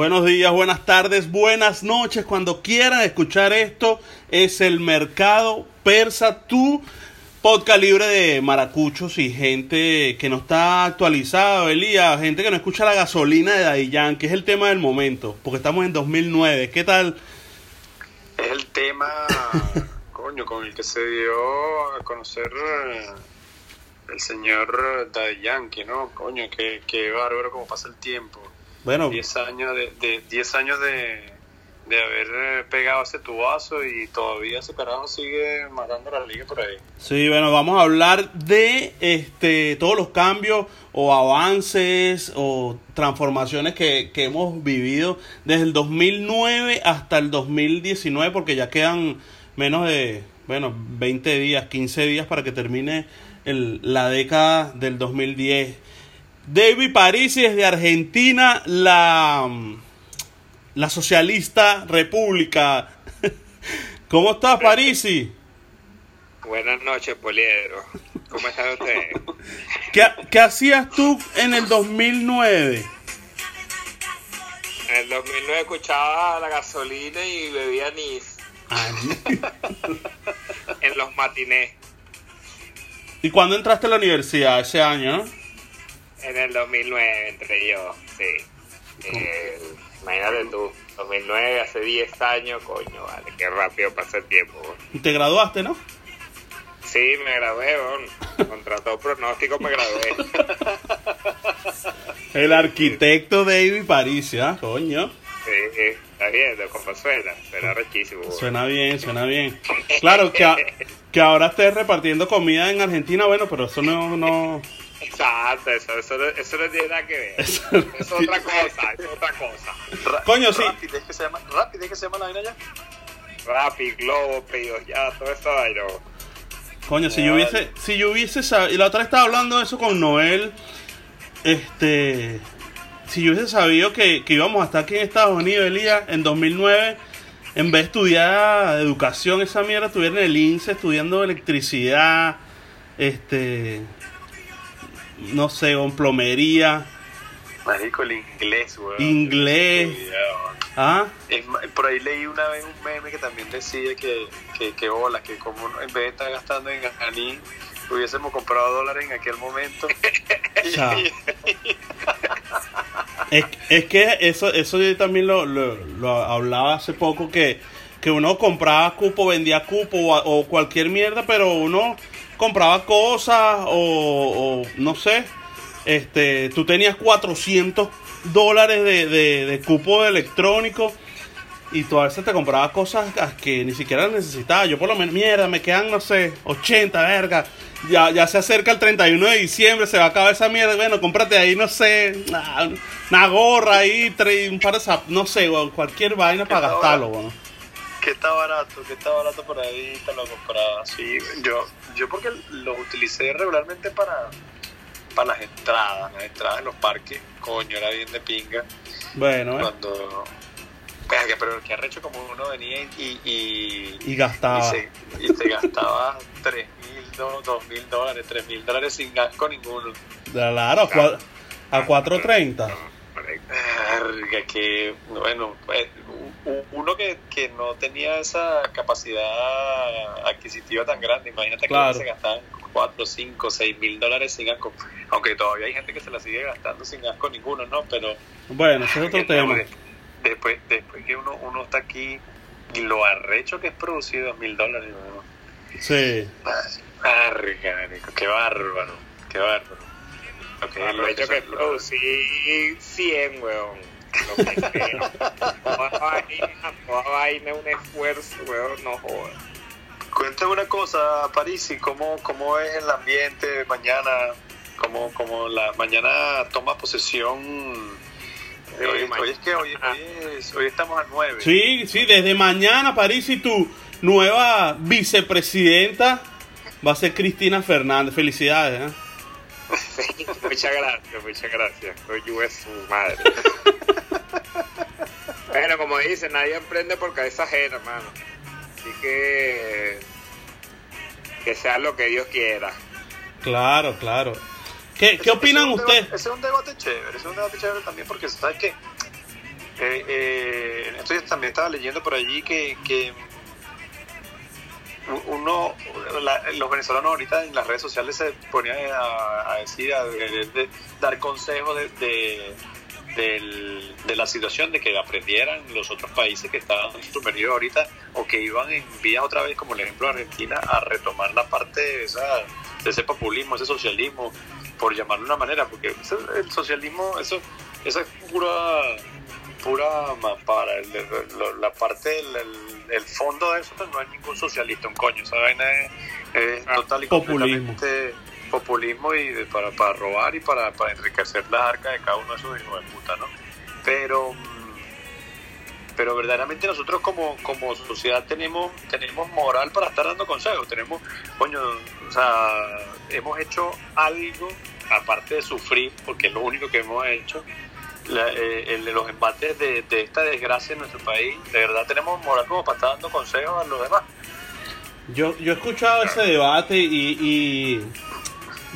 Buenos días, buenas tardes, buenas noches. Cuando quieran escuchar esto, es el Mercado Persa, tu podcast libre de maracuchos y gente que no está actualizada, Elías, gente que no escucha la gasolina de Daddy que es el tema del momento, porque estamos en 2009. ¿Qué tal? Es el tema, coño, con el que se dio a conocer eh, el señor Daddy Yankee, ¿no? Coño, qué, qué bárbaro cómo pasa el tiempo. Bueno, 10 años de, de, 10 años de, de haber eh, pegado ese tubazo y todavía ese carajo sigue matando la liga por ahí. Sí, bueno, vamos a hablar de este todos los cambios o avances o transformaciones que, que hemos vivido desde el 2009 hasta el 2019 porque ya quedan menos de, bueno, 20 días, 15 días para que termine el, la década del 2010. David Parisi desde Argentina, la, la socialista república. ¿Cómo estás, Parisi? Buenas noches, Poliedro. ¿Cómo está usted? ¿Qué, ¿Qué, hacías tú en el 2009? En el 2009 escuchaba la gasolina y bebía anís. en los matinés. ¿Y cuándo entraste a la universidad? Ese año, ¿no? En el 2009 entré yo, sí. Eh, imagínate tú, 2009, hace 10 años, coño, vale, qué rápido pasa el tiempo. ¿Y te graduaste, no? Sí, me gradué, bon. contra todo pronóstico me gradué. el arquitecto David París, ¿ah? Coño. Sí, sí, está bien, cómo suena, suena rechísimo. Suena bien, suena bien. Claro que, a, que ahora estés repartiendo comida en Argentina, bueno, pero eso no... no... Exacto, eso, eso, eso, no tiene nada que ver. Eso, es otra cosa, es otra cosa. Ra Coño, sí. Rapid, ¿es que se llama, Rapid, ¿es que se llama la vaina ya? Rapid, Globo, pedidos ya, todo eso vaina. Coño, si yo hubiese, si yo hubiese sabido, y la otra vez estaba hablando de eso con Noel, este, si yo hubiese sabido que, que íbamos a estar aquí en Estados Unidos, Elías, en 2009, en vez de estudiar educación, esa mierda, estuviera en el INSE estudiando electricidad, este, no sé, con plomería. Marico, el inglés, weón. Inglés. ¿Ah? Es, por ahí leí una vez un meme que también decía que, que, que hola, que como en vez de estar gastando en anís, hubiésemos comprado dólares en aquel momento. es, es, que eso, eso yo también lo, lo, lo hablaba hace poco, que, que uno compraba cupo, vendía cupo o, o cualquier mierda, pero uno compraba cosas o, o, no sé, este, tú tenías 400 dólares de, de, de cupo electrónico y tú a veces te comprabas cosas que ni siquiera necesitabas. Yo por lo menos, mierda, me quedan, no sé, 80, verga. Ya, ya se acerca el 31 de diciembre, se va a acabar esa mierda. Bueno, cómprate ahí, no sé, una, una gorra ahí, un par de zap, no sé, cualquier vaina para gastarlo, bueno. Que está barato, que está barato por ahí, te lo compraba. Sí, yo, yo porque los utilicé regularmente para, para las entradas, las entradas en los parques, coño, era bien de pinga. Bueno, eh. Cuando. Pero que arrecho como uno venía y. Y, y gastaba. Y se, y se gastaba 3 mil, 2 mil dólares, 3 mil dólares sin gasco ninguno. Claro, claro. a 4.30. Verga, que bueno, uno que, que no tenía esa capacidad adquisitiva tan grande, imagínate Claro. que se gastaban 4, 5, 6 mil dólares sin asco, aunque todavía hay gente que se la sigue gastando sin asco ninguno, ¿no? Pero Bueno, ese es otro tema. después, después que uno, uno está aquí y lo arrecho que es producido 2 mil dólares, ¿no? Sí. Marico, qué bárbaro, qué bárbaro. Ok, Lo lo hecho que es producir 100, weón. Toda vaina, toda vaina, un esfuerzo, weón, no jodas. Cuéntame una cosa, Parisi, ¿cómo, cómo es el ambiente mañana? ¿Cómo, cómo la mañana toma posesión? Sí, hoy, mañana. hoy es que hoy, hoy, es- hoy estamos a 9. Sí, sí, desde mañana, París, y tu nueva vicepresidenta va a ser Cristina Fernández. Felicidades, ¿eh? Sí, muchas gracias, muchas gracias. Soy yo es su madre. bueno, como dicen, nadie emprende por cabeza ajena, hermano. Así que que sea lo que Dios quiera. Claro, claro. ¿Qué, qué opinan es ustedes? debate- Ese es un debate chévere, ese es un debate chévere también porque sabes que Eh, eh, entonces también estaba leyendo por allí que, que uno, la- los venezolanos ahorita en las redes sociales se ponían a, decir, a, de- dar consejos de, de, del- de la situación, de que aprendieran los otros países que estaban sumergidos ahorita o que iban en vías otra vez, como el ejemplo de Argentina, a retomar la parte de, esa, de ese populismo, ese socialismo, por llamarlo de una manera, porque el socialismo, eso, eso es pura pura mampara. El- la parte, el, el- el fondo de eso pues, no hay ningún socialista, un coño. Esa vaina es, es Ah, total y populismo. completamente populismo y de- para, para robar y para, para enriquecer las arcas de cada uno de esos hijos de puta, ¿no? Pero, mm, pero verdaderamente nosotros como, como sociedad tenemos, tenemos moral para estar dando consejos. Tenemos, coño, o sea, hemos hecho algo, aparte de sufrir, porque es lo único que hemos hecho, la- eh, el de los embates de, esta desgracia en nuestro país, de verdad tenemos moral como para estar dando consejos a los demás. Yo, yo he escuchado ese debate y, y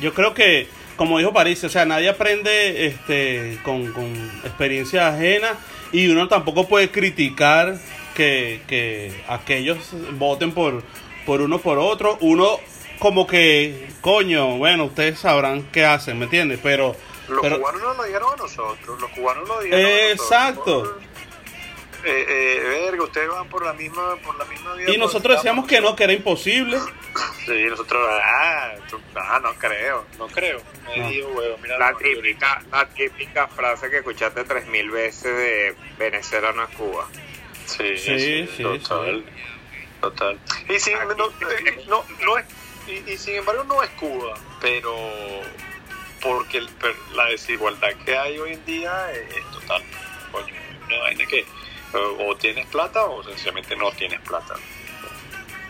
yo creo que, como dijo París, o sea, nadie aprende este, con, con experiencia ajena y uno tampoco puede criticar que, que aquellos voten por, por uno por otro. Uno como que, coño, bueno, ustedes sabrán qué hacen, ¿me entiendes? Pero, Los pero cubanos no lo dijeron a nosotros, los cubanos lo dijeron a nosotros. Exacto. Eh, eh, verga, ustedes van por la misma, por la misma vía. y nosotros decíamos que no, que era imposible. Sí, nosotros, ah, tú- ah, no creo, no creo. Me No. digo, huevo, mira, La típica, la típica frase que escuchaste tres mil veces de Venezuela no es Cuba. Sí, Sí, sí, sí, total. Total. Y sin, no, eh, no, no es, y, y sin embargo no es Cuba, pero porque el- la desigualdad que hay hoy en día es, es total. Coño, una vaina que o, o tienes plata o sencillamente no tienes plata.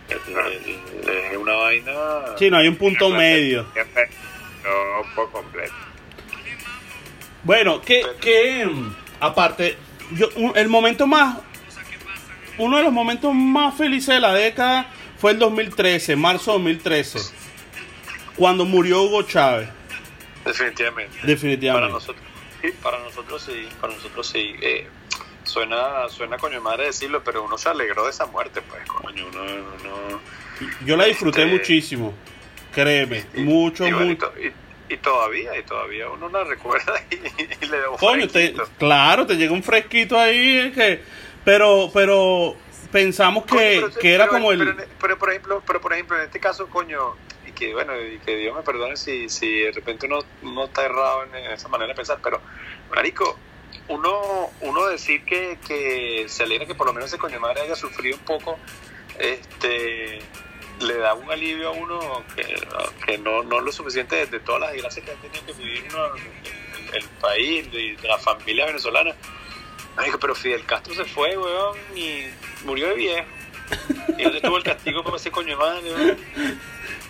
Es, una vaina... Sí, no hay un punto medio. No, por completo. Bueno, que, que aparte, yo, un- el momento más, uno de los momentos más felices de la década fue el 2013, marzo 2013, cuando murió Hugo Chávez, Definitivamente. Para definitivamente. nosotros, sí, para nosotros sí, para nosotros sí. Eh, suena, suena coño madre decirlo, pero uno se alegró de esa muerte, pues, coño, uno, uno Yo la disfruté Este- muchísimo, créeme, y- mucho, y, bueno, y mucho. y- y todavía, y todavía uno la recuerda y, le da un Coño, te- claro, te llega un fresquito ahí, es que, pero, pero pensamos Coño, que, pero- que era pero- como el... pero, pero, por ejemplo, pero por ejemplo, en este caso, coño, que bueno, y que Dios me perdone si, si de repente uno, uno está errado en, esa manera de pensar, pero, marico, uno, uno decir que, que se alegra que por lo menos ese coño madre haya sufrido un poco, este le da un alivio a uno que, que no, no es lo suficiente de, de todas las desgracias que ha tenido que vivir uno, el, país y la familia venezolana. Marico, pero Fidel Castro se fue, weón, y murió de viejo. ¿Y dónde estuvo el castigo por ese coño de madre, weón?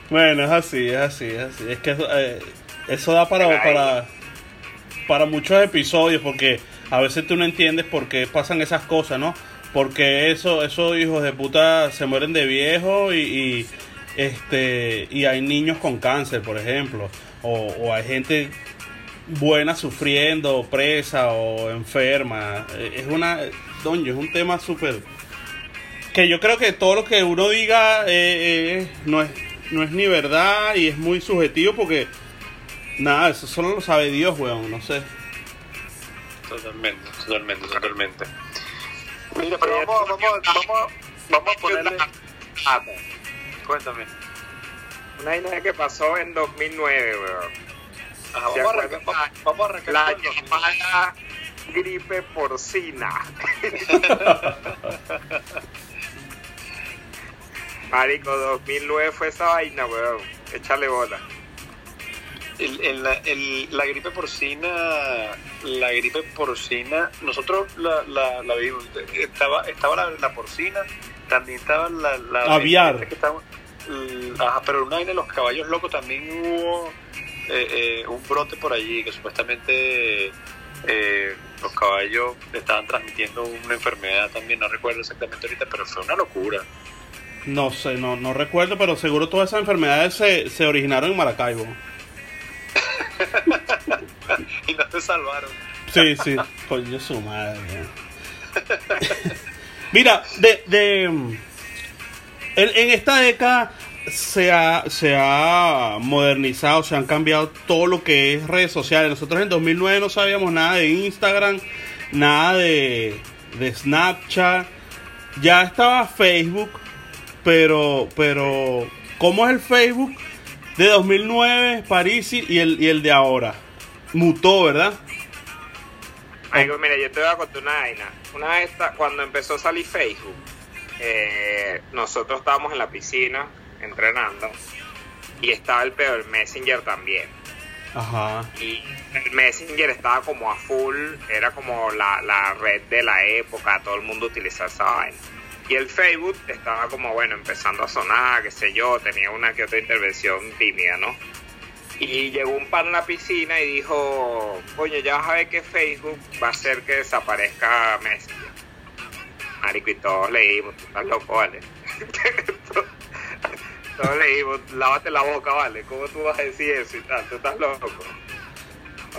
Bueno, es así, es así, es así. Es que eso, eh, eso da para, para, para muchos episodios porque a veces tú no entiendes por qué pasan esas cosas, ¿no? Porque eso, esos hijos de puta se mueren de viejo y, y, este y hay niños con cáncer, por ejemplo, o, o hay gente buena sufriendo, presa o enferma. Eh, Es una, doño, es un tema súper que yo creo que todo lo que uno diga eh, eh, no es no es ni verdad y es muy subjetivo porque nada, eso solo lo sabe Dios, weón, no sé. Totalmente, totalmente, totalmente. Mira, pero vamos, vamos, vamos, vamos a ponerle... Ah, Cuéntame. Una idea que pasó en 2009, weón. Ajá, ¿Se vamos, a arrancar, vamos, vamos a arrancar La llamada gripe porcina. Marico, 2009 fue esa vaina, weón. Échale bola. El- el- la, el- la gripe porcina, la gripe porcina, nosotros la, la, la vimos. Estaba, estaba la, la porcina, también estaba la, la Aviar. que estaba- ajá, pero una vaina de los caballos locos también hubo eh, eh, un brote por allí que supuestamente eh, los caballos estaban transmitiendo una enfermedad también, no recuerdo exactamente ahorita, pero fue una locura. No sé, no, no recuerdo, pero seguro todas esas enfermedades se, se originaron en Maracaibo. y no se salvaron. Sí, sí, coño su madre. Mira, de, de en, en esta década se ha, se ha modernizado, se han cambiado todo lo que es redes sociales. Nosotros en 2009 no sabíamos nada de Instagram, nada de, de Snapchat. Ya estaba Facebook, pero, pero ¿cómo es el Facebook de 2009, París y el, y el de ahora? Mutó, ¿verdad? Ay, mira, yo te voy a contar una vaina. Una vez, cuando empezó a salir Facebook, eh, nosotros estábamos en la piscina entrenando y estaba el peor Messenger también. Ajá. Y el Messenger estaba como a full, era como la, la red de la época, todo el mundo utilizaba esa vaina. Y el Facebook estaba como, bueno, empezando a sonar, qué sé yo, tenía una que otra intervención tímida, ¿no? Y llegó un pan a la piscina y dijo, coño, ya vas a ver que Facebook va a hacer que desaparezca Messenger. Marico, y todos leímos, tú estás loco, ¿vale? todos leímos, lávate la boca, ¿vale? ¿Cómo tú vas a decir eso y tal? Tú estás loco.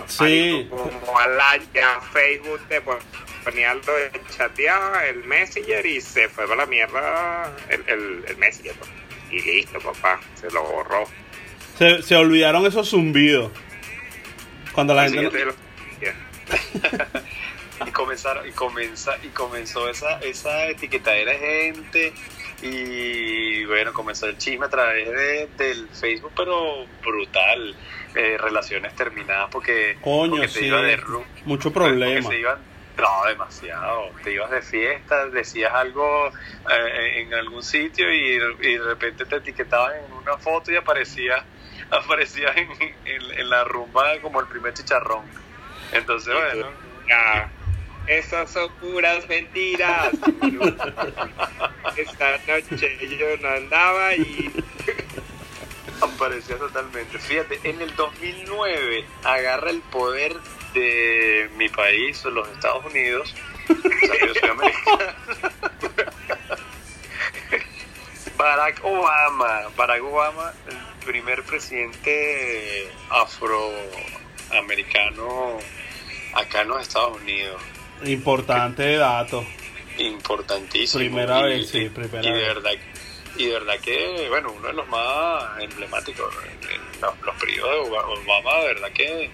Sí. Marico, como al año Facebook te pon- de chatear, el Messenger y se fue para la mierda el, el, el Messenger. pues. Y listo, papá, se lo borró. Se, se olvidaron esos zumbidos. Cuando la Así gente... y comenzaron y comenzó y comenzó esa esa etiquetadera de gente y bueno comenzó el chisme a través de, del Facebook pero brutal eh, relaciones terminadas porque Coño, porque sí. iba de Mucho porque problema. se iban no demasiado te ibas de fiesta decías algo eh, en algún sitio y, y de repente te etiquetaban en una foto y aparecía aparecías en, en, en la rumba como el primer chicharrón entonces bueno Ya, Esas son puras mentiras. Esta noche yo no andaba y Aparecía totalmente. Fíjate, en el 2009 agarra el poder de mi país, los Estados Unidos. O sea, yo soy americano. Barack Obama. Barack Obama, el primer presidente afroamericano acá en los Estados Unidos. Importante dato. Importantísimo. Primera Y- vez, sí, primera y de vez. verdad y de verdad que bueno uno de los más emblemáticos los, los periodos de Oba- Obama de verdad que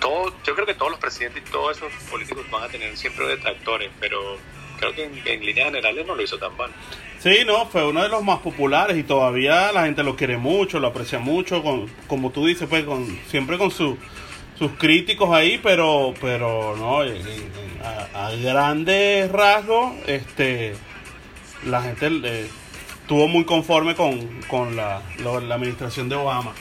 todo yo creo que todos los presidentes y todos esos políticos van a tener siempre detractores pero creo que en, en líneas generales no lo hizo tan mal Sí, no, fue uno de los más populares y todavía la gente lo quiere mucho, lo aprecia mucho, con, como tú dices, pues con siempre con su, sus críticos ahí, pero pero no, a, grandes rasgos, este, la gente eh, estuvo muy conforme con, con la, la administración de Obama.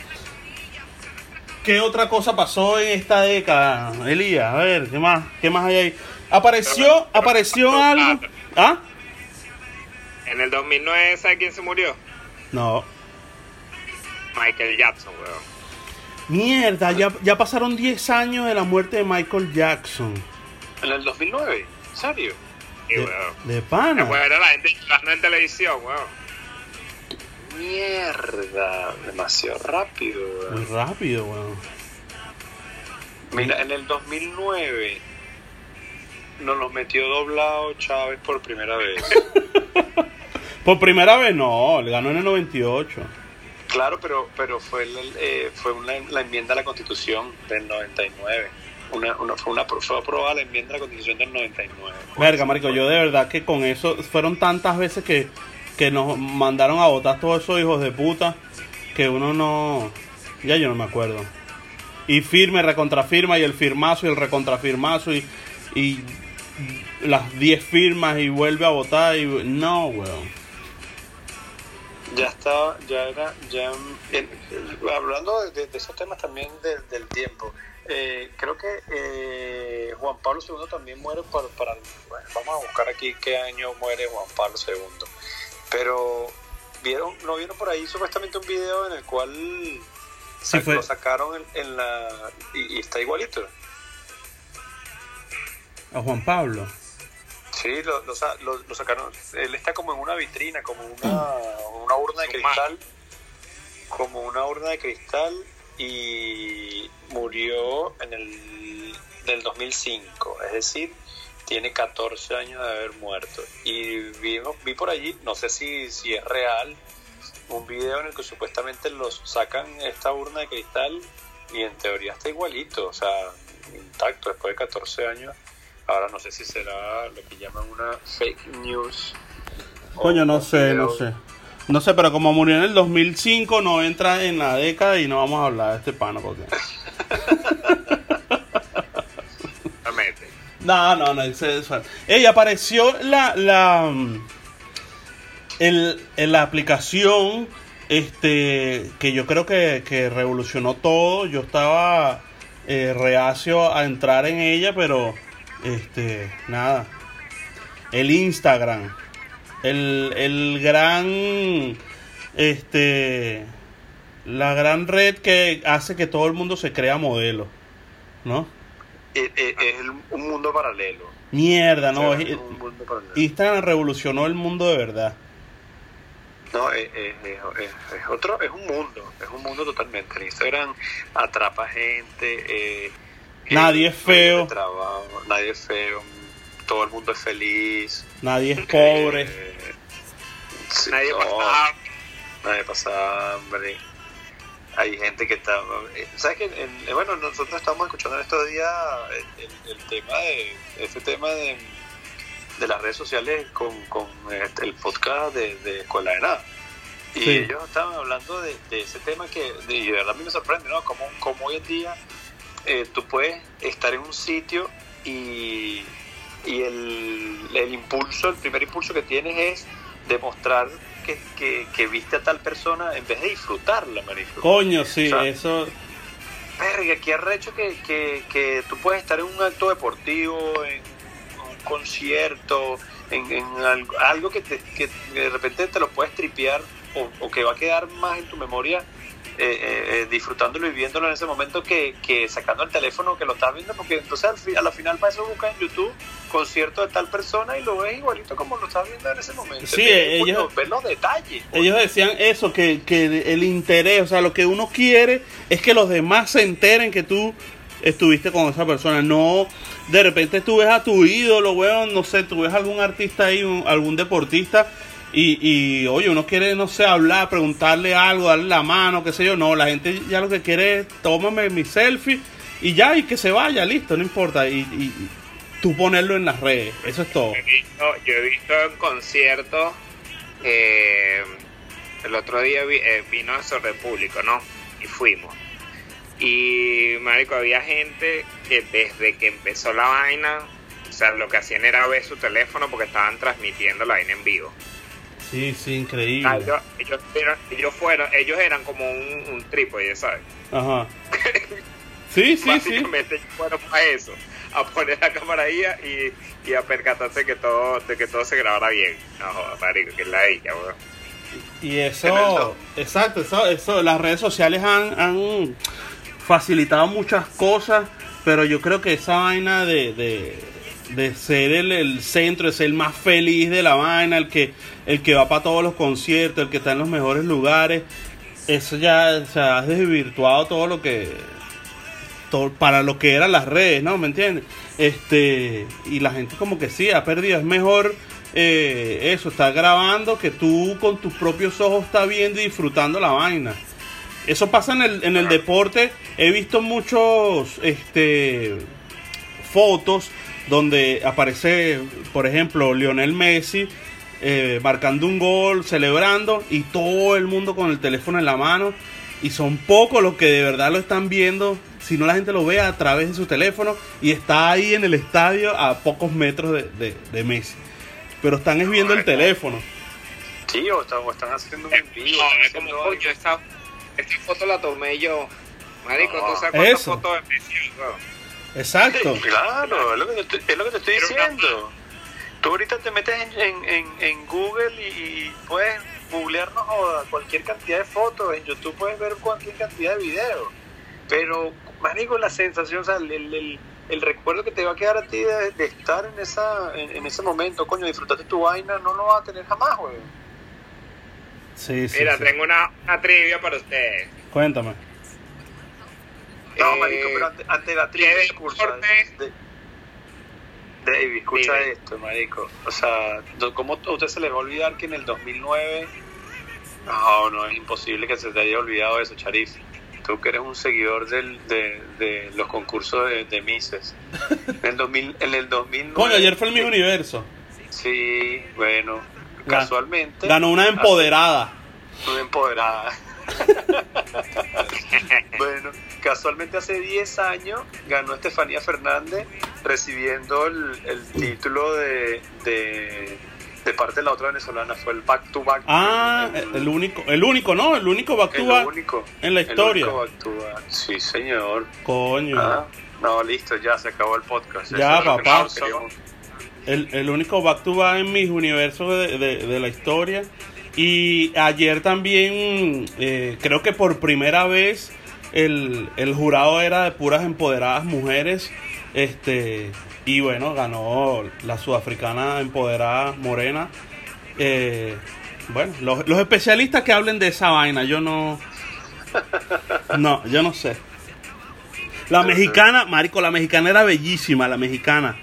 ¿Qué otra cosa pasó en esta década, Elías? A ver, ¿qué más, qué más hay ahí? Apareció, apareció algo, ¿ah? en el 2009, ¿sabes quién se murió? No. Michael Jackson, weón. Mierda, ya, ya pasaron 10 años de la muerte de Michael Jackson. en el 2009 ¿en serio? Sí, De, weón. de pana. Después era la gente en televisión, weón. Mierda demasiado rápido weón. Muy rápido, weón. mira en el 2009 nos los metió doblado Chávez por primera vez Por primera vez no, le ganó en el 98. Claro, pero pero fue el- eh, fue una, la enmienda a la Constitución del 99. Una, una, fue, una, fue aprobada la enmienda a la Constitución del 99. Verga, marico, yo de verdad que con eso fueron tantas veces que, que nos mandaron a votar todos esos hijos de puta que uno no... Ya yo no me acuerdo. Y firme, recontrafirma y el firmazo y el recontrafirmazo y, y las 10 firmas y vuelve a votar y... No, weón. Ya estaba, ya era, ya hablando de, esos temas también del- tiempo. eh, creo que eh, Juan Pablo II también muere por, para, vamos a buscar aquí qué año muere Juan Pablo II. Pero vieron, no vieron por ahí supuestamente un video en el cual sa- fue. lo sacaron en, en la y, y está igualito. A Juan Pablo. Sí, lo, lo lo- lo sacaron. Él está como en una vitrina, como una, una urna de cristal. Como una urna de cristal y murió en el del 2005. Es decir, tiene 14 años de haber muerto. Y vi, vi por allí, no sé si, si es real, un video en el que supuestamente los sacan esta urna de cristal y en teoría está igualito, o sea, intacto después de 14 años. Ahora no sé si será lo que llaman una fake news. Coño, no sé, no sé. No sé, pero como murió en el 2005, no entra en la década y no vamos a hablar de este pano porque... no, no, no, es Ella apareció la, la, el, aplicación este que yo creo que, que revolucionó todo. Yo estaba eh, reacio a entrar en ella, pero este nada. El Instagram, el, el gran este la gran red que hace que todo el mundo se crea modelo, ¿no? Eh, eh, es, un mundo paralelo. Mierda, no. Instagram revolucionó el mundo de verdad. No, es, es, otro, es un mundo, es un mundo totalmente. El Instagram atrapa gente. Eh, nadie es feo. nadie es feo. Todo el mundo es feliz. Nadie es pobre. nadie pasa hambre. Nadie pasa hambre. Hay gente que está. Eh, ¿Sabes que eh, Bueno, nosotros estamos escuchando en estos días el, el tema de. Este tema de de las redes sociales con, con este, el podcast de, de, Escuela de Nada. Y ellos estaban hablando de, ese tema que de, verdad a mí me sorprende, ¿no? Como, como hoy en día eh, tú puedes estar en un sitio y, y el, el, impulso, el primer impulso que tienes es demostrar que, que, viste a tal persona en vez de disfrutarla, marico. Coño, sí, eso... Verga, qué arrecho que, que, que tú puedes estar en un acto deportivo, en concierto, en, en algo, que, que, de repente te lo puedes tripear o, que va a quedar más en tu memoria eh, eh, eh, disfrutándolo y viéndolo en ese momento que, que, sacando el teléfono que lo estás viendo, porque entonces al a la final para eso buscas en YouTube concierto de tal persona y lo ves igualito como lo estás viendo en ese momento. Sí, ellos, ves los detalles. Ellos decían eso, que, que el interés, o sea, lo que uno quiere es que los demás se enteren que tú estuviste con esa persona. No, de repente tú ves a tu ídolo, weón, no sé, tú ves a algún artista ahí, algún deportista, y, y, oye, uno quiere, no sé, hablar, preguntarle algo, darle la mano, qué sé yo. No, la gente ya lo que quiere es, tómame mi selfie y ya, y que se vaya, listo, no importa. Y, y tú ponerlo en las redes, eso es todo. Yo he visto, en conciertos, eh, el otro día eh, vino a Sorre Público, ¿no? Y fuimos y, marico, había gente que desde que empezó la vaina, o sea, lo que hacían era ver su teléfono porque estaban transmitiendo la vaina en vivo. Sí, sí, increíble. Ah, ellos, ellos, fueron, ellos eran como un, un trípode, ¿sabes? Ajá. Sí, sí, Básicamente fueron a eso, a poner la cámara ahí y, y a percatarse que todo, de que todo se grabara bien. No, marico, que es la ella, weón. Y eso, exacto, eso, eso, las redes sociales han, han facilitado muchas cosas, pero yo creo que esa vaina de, de, ser el, centro, de ser el más feliz de la vaina, el que, el que va para todos los conciertos, el que está en los mejores lugares, eso ya se ha desvirtuado todo lo que para lo que eran las redes, ¿no? ¿Me entiendes? Este, y la gente como que sí, ha perdido, es mejor eh, eso, estar grabando que tú con tus propios ojos estás viendo y disfrutando la vaina. Eso pasa en el, en el deporte. He visto muchos este, fotos donde aparece, por ejemplo, Lionel Messi eh, marcando un gol, celebrando y todo el mundo con el teléfono en la mano. Y son pocos los que de verdad lo están viendo, si no la gente lo ve a través de su teléfono y está ahí en el estadio a pocos metros de, de, Messi. Pero están es viendo el teléfono. Sí, o están, haciendo un como, yo estaba esta foto la tomé yo. Marico, tú sabes cuántas fotos de Messi, Exacto. claro, es lo, que te, es lo que te estoy diciendo. Tú ahorita te metes en, en, en, Google y, puedes googlearnos cualquier cantidad de fotos. En YouTube puedes ver cualquier cantidad de videos. Pero, marico, la sensación, o sea, el, el, el recuerdo que te va a quedar a ti de, estar en, esa, en, ese momento, coño, disfrutarte tu vaina, no lo vas a tener jamás, güey. Sí, Mira, tengo una, una, trivia para ustedes. Cuéntame. No, marico, pero ante, la trivia ¿qué deporte, David, escucha Dime. esto, marico. O sea, ¿cómo a usted se le va a olvidar que en el 2009... No, no, es imposible que se te haya olvidado eso, Charif. Tú que eres un seguidor del, de, de los concursos de, de Mises. En el, 2000, en el 2009... Coño, ayer fue el mismo universo. Sí, bueno, casualmente... Ganó una empoderada. Una empoderada. bueno, casualmente hace 10 años ganó Estefanía Fernández recibiendo el, el título de, de, de parte de la otra venezolana. Fue el back to back. Ah, el, el único, el único, ¿no? El único back to el back único. en la el historia. único back to back. Sí, señor. Coño. Ah, no, listo, ya se acabó el podcast. Ya, Eso papá. El, el único back to back en mis universos de, de- de la historia. Y ayer también, eh, creo que por primera vez, el, el jurado era de puras empoderadas mujeres. Este, y bueno, ganó la sudafricana empoderada morena. Eh, bueno, los, los especialistas que hablen de esa vaina, yo no. No, yo no sé. La mexicana, Marico, la mexicana era bellísima, la mexicana.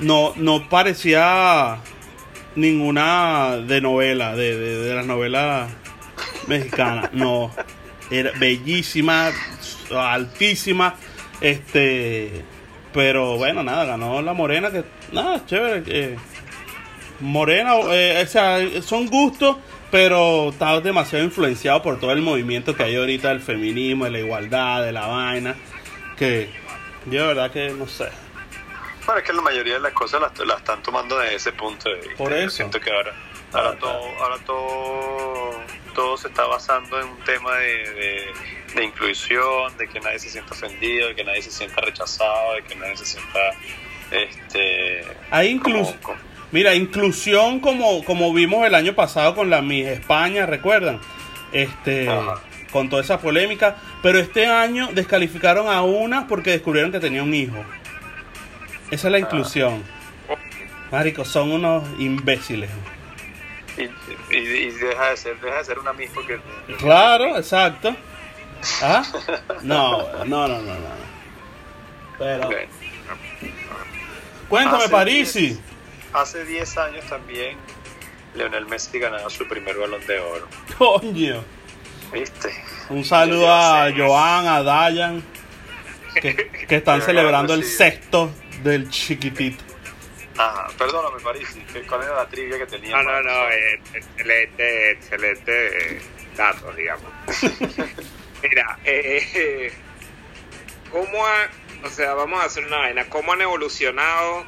No, no parecía ninguna de novela, de, de, de las novelas mexicanas. No, era bellísima, altísima. Este, pero bueno, nada, ganó la morena, que nada, chévere. eh, morena, eh, o sea, son gustos, pero está demasiado influenciado por todo el movimiento que hay ahorita del feminismo, de la igualdad, de la vaina. Que yo de verdad que no sé. Bueno, es que la mayoría de las cosas las, las están tomando desde ese punto de vista. Por Yo eso. siento que ahora, ahora, Ah, todo, ahora todo, todo se está basando en un tema de, de, de inclusión, de que nadie se sienta ofendido, de que nadie se sienta rechazado, de que nadie se sienta... Este, Hay incluso, mira, inclusión como, como vimos el año pasado con la Miss España, ¿recuerdan? Este, Ajá. con toda esa polémica, pero este año descalificaron a una porque descubrieron que tenía un hijo. Esa es la inclusión. Marico, son unos imbéciles. Y, y, y deja de ser deja de ser una misma porque Claro, exacto. ¿Ah? No, no, no, no, no. Pero, Ok. cuéntame, Hace Parisi. diez- hace 10 años también Leonel Messi ganaba su primer balón de oro Coño. ¿viste? Un saludo a Joan, a Dayan, que, que están celebrando el sexto del chiquitito. Ajá, perdóname París, ¿qué- ¿cuál era la trivia que tenía? No, no, no, eh, excelente, excelente datos, digamos. Mira, eh, eh, ¿cómo ha, o sea, vamos a hacer una vaina, cómo han evolucionado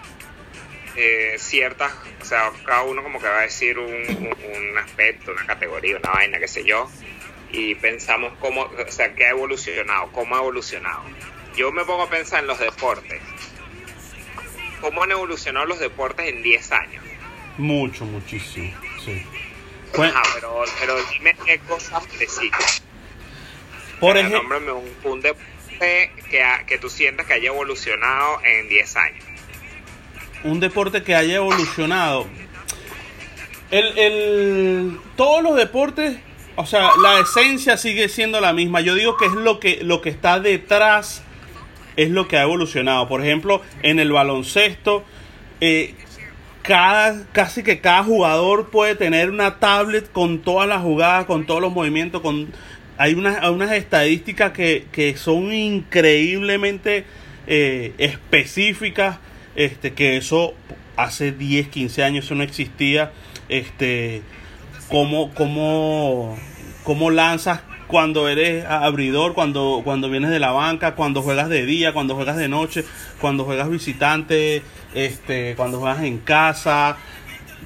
eh, ciertas, o sea, cada uno como que va a decir un, un- un aspecto, una categoría, una vaina, qué sé yo, y pensamos cómo, o sea, qué ha evolucionado, cómo ha evolucionado. Yo me pongo a pensar en los deportes. ¿Cómo han evolucionado los deportes en 10 años? Mucho, muchísimo. Sí. Ajá, pero, pero dime qué cosas precisas. por ejemplo, Nómbrame un, un deporte que, que tú sientas que haya evolucionado en 10 años. un deporte que haya evolucionado. El, el, todos los deportes, o sea, la esencia sigue siendo la misma. Yo digo que es lo que, lo que está detrás, es lo que ha evolucionado. Por ejemplo, en el baloncesto, eh, cada, casi que cada jugador puede tener una tablet con todas las jugadas, con todos los movimientos, con hay unas, unas estadísticas que, que son increíblemente eh, específicas, este, que eso hace 10, 15 años eso no existía, este, cómo, cómo, cómo lanzas cuando eres abridor, cuando, cuando vienes de la banca, cuando juegas de día, cuando juegas de noche, cuando juegas visitante, este, cuando juegas en casa,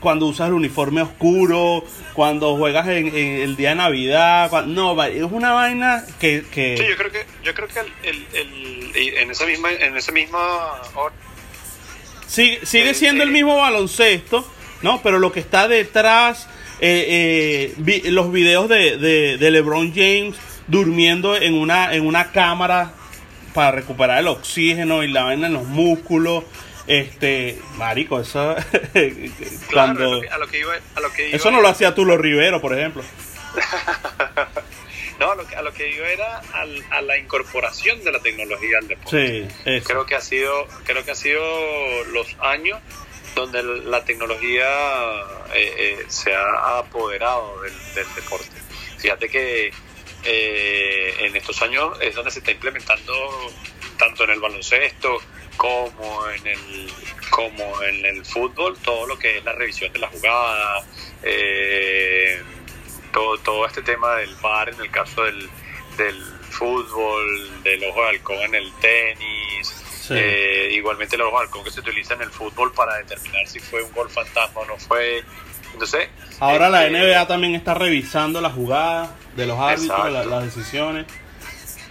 cuando usas el uniforme oscuro, cuando juegas en, en el día de Navidad, cua- no, es una vaina que, que Sí, yo creo que, yo creo que el, el, en esa misma, en esa misma hora, sigue, sigue siendo el eh. mismo baloncesto, ¿no? Pero lo que está detrás, eh, eh, vi- los videos de, de, de LeBron James durmiendo en una, en una cámara para recuperar el oxígeno y la vaina en los músculos. Este, marico, eso cuando a lo que, a lo que iba, a lo que iba eso no lo hacía Tulo Rivero, por ejemplo. No, a lo que, a lo que yo era al- a la incorporación de la tecnología al deporte. Sí, eso. Creo que ha sido, creo que ha sido los años donde la tecnología eh, eh, se ha apoderado del, deporte. Fíjate que eh, en estos años es donde se está implementando tanto en el baloncesto como en el como en el fútbol todo lo que es la revisión de la jugada eh, todo todo este tema del VAR en el caso del, del fútbol del ojo de halcón en el tenis Sí. eh, igualmente el ojo de halcón que se utiliza en el fútbol para determinar si fue un gol fantasma o no fue entonces Ahora la este, NBA también está revisando las jugadas de los árbitros, la- las decisiones.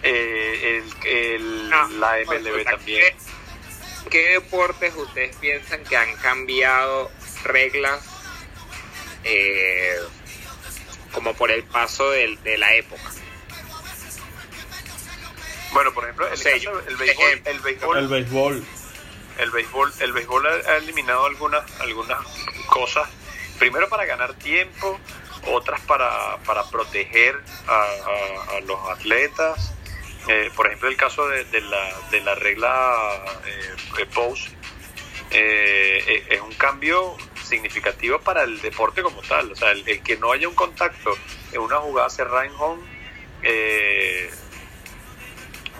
eh, el, el- No, la MLB también ¿qué, qué deportes ustedes piensan que han cambiado reglas eh, como por el paso del- de la época? Bueno, por ejemplo, el, caso- el béisbol, eh, el béisbol, El béisbol. el béisbol, el béisbol ha, ha eliminado algunas, algunas cosas. Primero para ganar tiempo, otras para, para proteger a, a- a los atletas. Eh, por ejemplo, el caso de, de la, de la regla eh, post eh, eh, es un cambio significativo para el deporte como tal. O sea, el, el que no haya un contacto en una jugada cerrada en home, eh,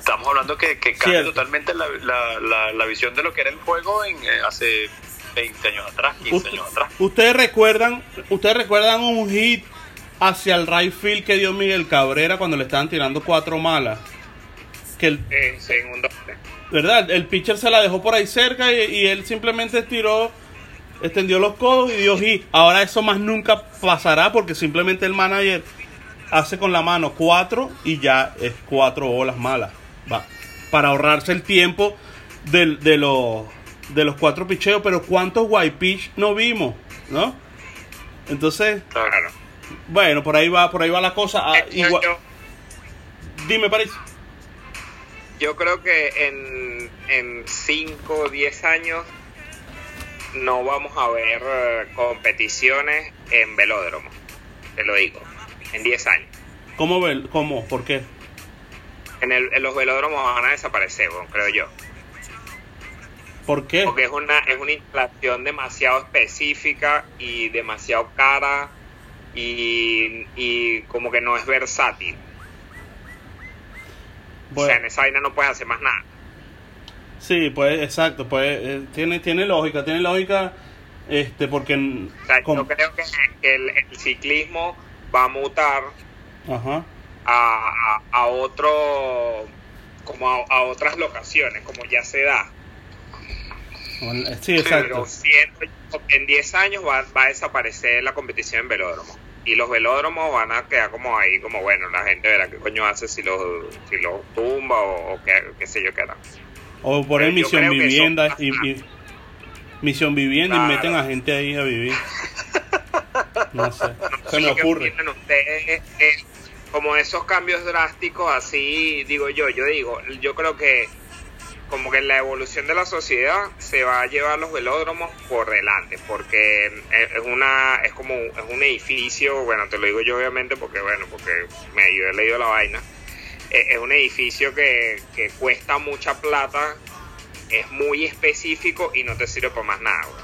estamos hablando que, que cambia Cierto. totalmente la, la, la, la visión de lo que era el juego en eh, hace 20 años atrás, 15 Usted- años atrás. ustedes recuerdan, ustedes recuerdan un hit hacia el right field que dio Miguel Cabrera cuando le estaban tirando cuatro malas. Que el, Eh, doble. ¿verdad? El pitcher se la dejó por ahí cerca y, y él simplemente tiró, extendió los codos y dio hit. Ahora eso más nunca pasará porque simplemente el manager hace con la mano cuatro y ya es cuatro bolas malas. Va. Para ahorrarse el tiempo del- de, los, de los cuatro picheos. Pero ¿cuántos white pitch no vimos? ¿No? Entonces, Claro. bueno, por ahí va, por ahí va la cosa. Ah, igual- yo- dime, París. Yo creo que en, en 5 o 10 años no vamos a ver eh, competiciones en velódromo. Te lo digo. En 10 años. ¿Cómo, cómo? ¿Por qué? En, el, en los velódromos van a desaparecer, bueno, creo yo. ¿Por qué? Porque es una, es una instalación demasiado específica y demasiado cara y, y como que no es versátil. O sea, en esa vaina no puedes hacer más nada. Sí, pues exacto, pues eh, tiene tiene lógica, tiene lógica este porque O sea, yo creo que, que el, el ciclismo va a mutar ajá. A, a, a otro como a, a otras locaciones como ya se da Sí, pero exacto. siento yo que en 10 años va, va a desaparecer la competición en velódromo y los velódromos van a quedar como ahí como bueno la gente verá qué coño hace si los si los tumba o, o qué, qué sé yo qué hará O pero yo misión vivienda y, y- misión vivienda Claro. y meten a gente ahí a vivir. No sé, No se me ocurre. ustedes, como esos cambios drásticos así digo yo yo digo yo creo que como que la evolución de la sociedad se va a llevar los velódromos por delante porque es una es como un- es un edificio bueno te lo digo yo obviamente porque bueno porque me yo he leído la vaina Eh, es un edificio que, que cuesta mucha plata es muy específico y no te sirve para más nada güey.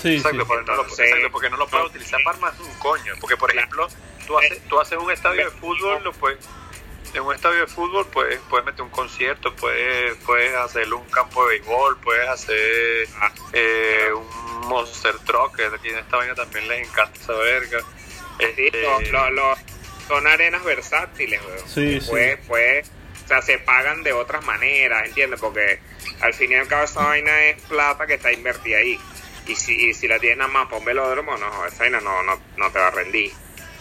Sí, sí. Exacto, porque no lo, exacto, porque no lo puedes utilizar sí. para más un coño. Porque, por Claro. ejemplo, tú haces, tú haces un estadio de fútbol, lo puedes, en un estadio de fútbol puedes, puedes meter un concierto, puedes, puedes hacer un campo de béisbol, puedes hacer Ah, eh, un monster truck, que aquí en esta vaina también les encanta esa verga. Sí, Este, lo- lo- lo- son arenas versátiles, weón. Sí, sí. Pues, pues, o sea, se pagan de otras maneras, ¿entiendes? Porque al fin y al cabo esa vaina es plata que está invertida ahí. Y si, y si la tienes nada más para un velódromo, no, esa vaina no, no, no te va a rendir.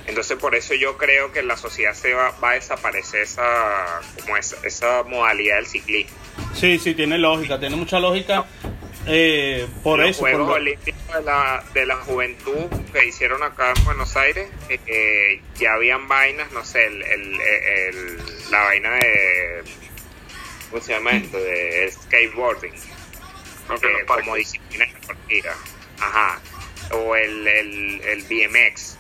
Entonces por eso yo creo que en la sociedad se va, va a desaparecer esa, como esa, esa modalidad del ciclismo. Sí, sí, tiene lógica, tiene mucha lógica. Eh, por los eso, por Juegos lo- Olímpicos de la, de la Juventud que hicieron acá en Buenos Aires, eh, eh, ya habían vainas, no sé, el, el- el- la vaina de. ¿Cómo se llama esto? De skateboarding. Eh, como disciplina deportiva. Ajá. O el, el, el BMX.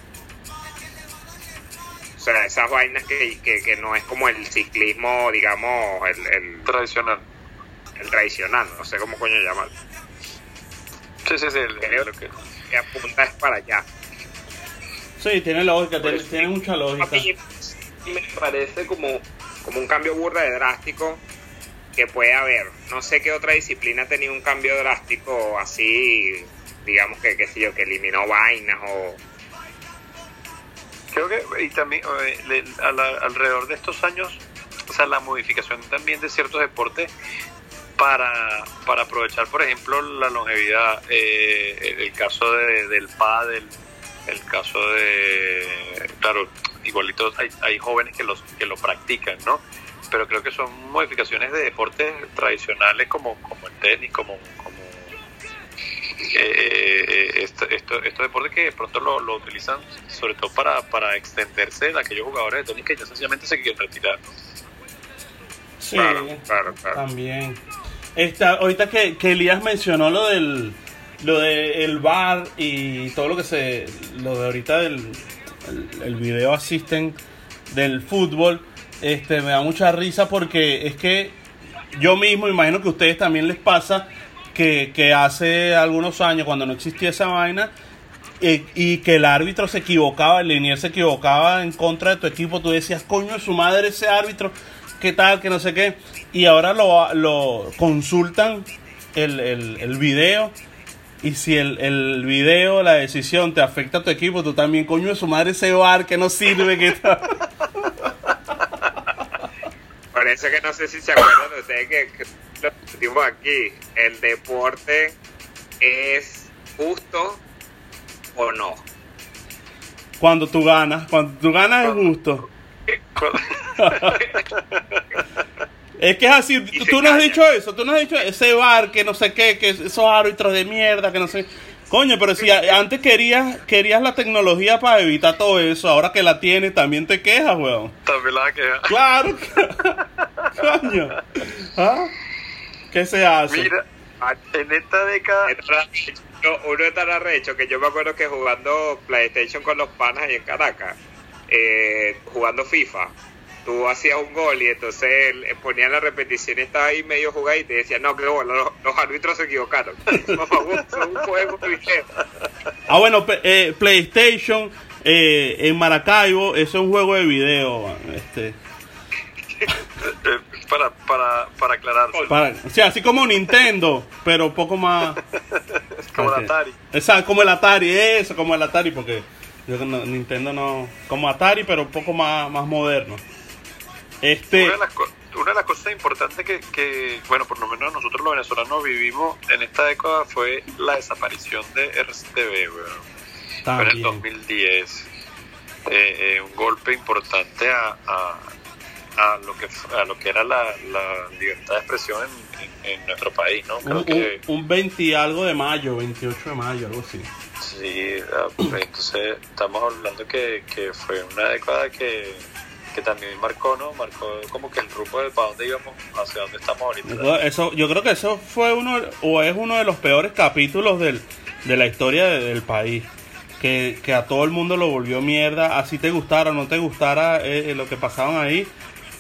O sea, esas vainas que, que, que no es como el ciclismo, digamos, el, el, Tradicional. el tradicional, no sé cómo coño llamarlo. Sí, sí, sí. el- Creo lo que- Que apunta es para allá. Sí, tiene lógica, tiene, tiene mucha lógica. A mí me parece como, como un cambio burda de drástico que puede haber. No sé qué otra disciplina ha tenido un cambio drástico así, digamos que, qué sé yo, que eliminó vainas o... Creo que, y también eh, a alrededor de estos años, o sea, la modificación también de ciertos deportes para, para aprovechar, por ejemplo, la longevidad, eh, el, caso de, del pádel, el caso de, claro, igualito hay, hay jóvenes que, los, que lo practican, ¿no? Pero creo que son modificaciones de deportes tradicionales como, como el tenis, como, como eh, esto- esto- estos deportes que de pronto lo, lo utilizan sobre todo para, para extenderse de aquellos jugadores de tenis que ya sencillamente se quieren retirar. Sí, Claro, claro, claro. también. Esta, ahorita que, que Elías mencionó lo del lo de el bar y todo lo que se lo de ahorita del el, el video assistant del fútbol este me da mucha risa porque es que yo mismo imagino que a ustedes también les pasa que, que hace algunos años cuando no existía esa vaina eh, y que el árbitro se equivocaba, el linier se equivocaba en contra de tu equipo, tú decías, coño su madre ese árbitro, qué tal, que no sé qué, y ahora lo, lo consultan el, el, el video, y si el, el video, la decisión te afecta a tu equipo, tú también, coño su madre ese bar que no sirve, que tal. Por eso que no sé si se acuerdan de ustedes que, que lo discutimos aquí, el deporte es justo o no. Cuando tú ganas, cuando tú ganas es justo. Es que es así, tú, no has dicho eso, tú no has dicho ese bar que no sé qué, que esos árbitros de mierda, que no sé. Coño, pero si antes querías querías la tecnología para evitar todo eso, ahora que la tienes también te quejas, weón. También la queja. Claro. Coño. ¿Ah? ¿Qué se hace? Mira, en esta década, Uno- Uno es tan arrecho que yo me acuerdo que jugando PlayStation con los panas ahí en Caracas, eh, jugando FIFA, tú hacías un gol y entonces eh, ponían la repetición y estaba ahí medio jugado y te decían, no, que los, los árbitros se equivocaron. Por favor, son un juego de video. Ah, bueno, eh, PlayStation eh, en Maracaibo, eso es un juego de video. Este, para, para, para aclarar, para, o sea, así como Nintendo, pero un poco más. como la Atari. Exacto, como el Atari, eso, como el Atari, porque yo no- Nintendo no. Como Atari, pero un poco más, más moderno. Este. Una de, las, co- una de las cosas importantes que, que, bueno, por lo menos nosotros los venezolanos vivimos en esta década fue la desaparición de RCTV, weón. Fue en el También. 2010. Eh, eh, un golpe importante a, a, a lo que a lo que era la, la libertad de expresión en, en- en nuestro país, ¿no? Creo Un, que un, un 20 y algo de mayo, 28 de mayo, algo así. sí, ah, entonces estamos hablando que, que fue una década que, que también marcó, ¿no? Marcó como que el rumbo de para dónde íbamos, hacia dónde estamos ahorita. Eso, eso- yo creo que eso fue uno, o es uno de los peores capítulos del, de la historia de- del país. Que, que a todo el mundo lo volvió mierda, así te gustara o no te gustara eh, eh, lo que pasaban ahí,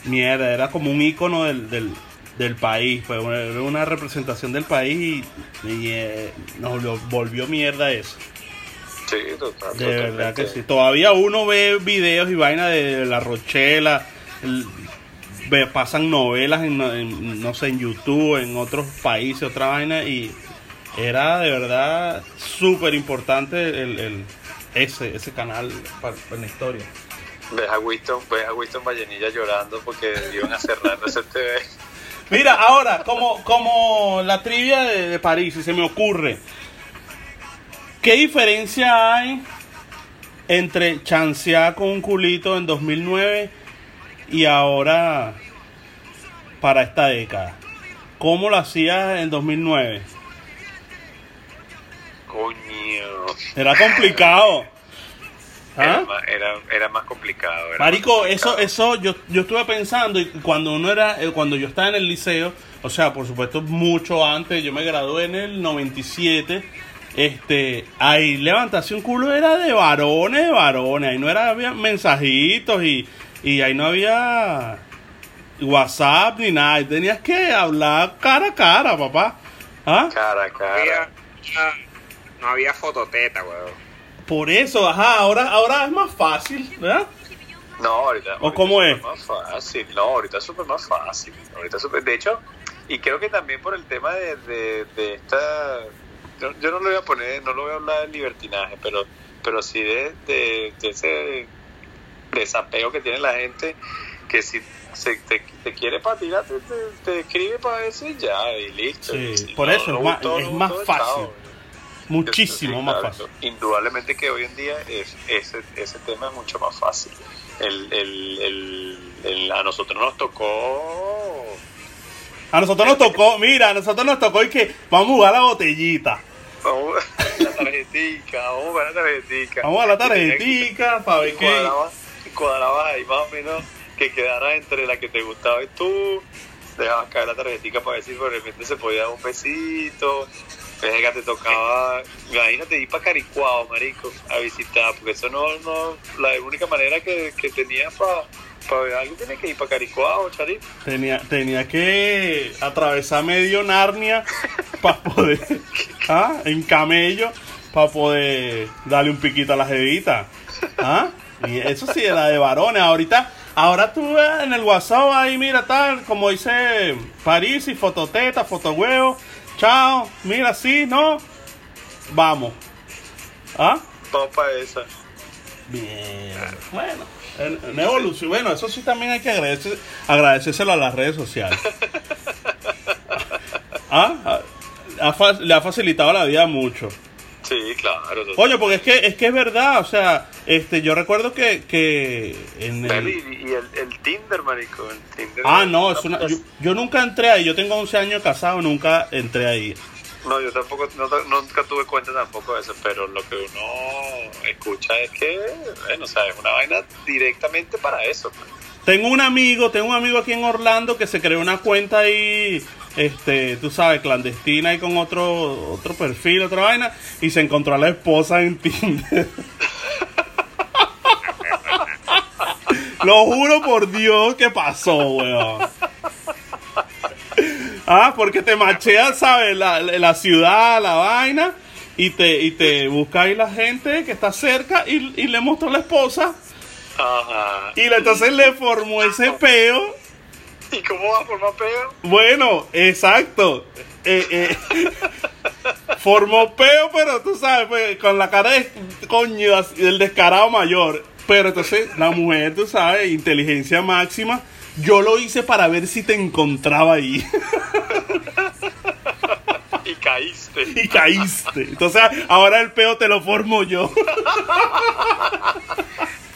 mierda, era como un icono del, del, del país, fue una, representación del país y, y, eh, nos volvió, mierda eso. Sí, total, De verdad totalmente. que sí. Todavía uno ve videos y vaina de La Rochela, el- ve- pasan novelas en, en, no sé, en YouTube, en otros países, otra vaina, y era de verdad súper importante el, el- ese, ese canal para, para la historia. Ves a Winston, ves a Winston Vallenilla llorando porque iban a cerrar RCTV. Mira, ahora, como, como la trivia de, de París, si se me ocurre, ¿qué diferencia hay entre chancear con un culito en 2009 y ahora para esta década? ¿Cómo lo hacías en 2009? Coño. Era complicado. Era, ¿Ah? más, era, era más complicado. era Marico, más eso, complicado. eso, yo, yo estuve pensando y cuando uno era, eh, cuando yo estaba en el liceo, o sea, por supuesto mucho antes, yo me gradué en el 97, este, ahí levantarse un culo era de varones, de varones, ahí no era, había mensajitos y, y ahí no había WhatsApp ni nada, ahí tenías que hablar cara a cara, papá. ¿Ah? Cara a No había, cara. no había fototeta, weón. Por eso, ajá, ahora, ahora es más fácil, ¿verdad? No, ahorita. ¿O ahorita cómo es? Más fácil. No, ahorita es súper más fácil. Ahorita es súper. De hecho, y creo que también por el tema de, de, de esta. Yo, yo no lo voy a poner, no lo voy a hablar de libertinaje, pero, pero sí de, de, de ese desapego que tiene la gente que si se te, te quiere para tirar, te, te, te escribe para decir ya y listo. Sí, Y por no, eso no es más- es más fácil. chao. Muchísimo más claro. fácil. Indudablemente que hoy en día es, ese, ese tema es mucho más fácil. El, el, el, a nosotros nos tocó... A nosotros nos tocó, mira, a nosotros nos tocó y que vamos a jugar a la botellita. Vamos, la tarjetica, vamos a jugar la tarjetica. Vamos a la tarjetica para ver qué. cuadrabas, ahí más o menos que quedara entre la que te gustaba y tú. Dejabas caer la tarjetica para ver si de repente se podía dar un besito. Venga, te tocaba, imagínate ir para Caricuao, marico, a visitar, porque eso no, no, la única manera que, que tenía para ver a alguien tiene que ir para Caricuao, Charito. Tenía, tenía que atravesar medio Narnia para poder, ¿ah? en camello, para poder darle un piquito a la jevita. ¿ah? Y eso sí era de varones. Ahorita, ahora tú en el WhatsApp ahí, mira, tal, como dice París y fototeta, fotohuevo. Chao, mira, sí, no. Vamos. ¿Ah? Para esa. Bien. Bueno, en, evolución. Bueno, eso sí también hay que agradecer, agradecérselo a las redes sociales. ¿Ah? Ha le ha facilitado la vida mucho. Sí, claro. Coño, porque es que es que es verdad, o sea, este yo recuerdo que, que en el... y, y el, el Tinder, marico, el Tinder. Ah, no, es una, yo, yo nunca entré ahí, yo tengo 11 años casado, nunca entré ahí. No, yo tampoco, no- nunca tuve cuenta tampoco de eso, pero lo que uno escucha es que, bueno, o sea, es una vaina directamente para eso. pues. Tengo un amigo, tengo un amigo aquí en Orlando que se creó una cuenta ahí, este, tú sabes, clandestina y con otro, otro perfil, otra vaina, y se encontró a la esposa en Tinder. Lo juro por Dios que pasó, weón. Ah, porque te machea, ¿sabes? La, la- ciudad, la vaina, y te, y te busca ahí la gente que está cerca y, y le mostró a la esposa. Ajá. Y entonces le formó ese peo. ¿Y cómo va a formar peo? Bueno, exacto. Eh, eh, formó peo, pero tú sabes, pues, con la cara de coño, del descarado mayor. Pero entonces la mujer, tú sabes, inteligencia máxima. Yo lo hice para ver si te encontraba ahí. Y caíste. y caíste. Entonces ahora el peo te lo formo yo.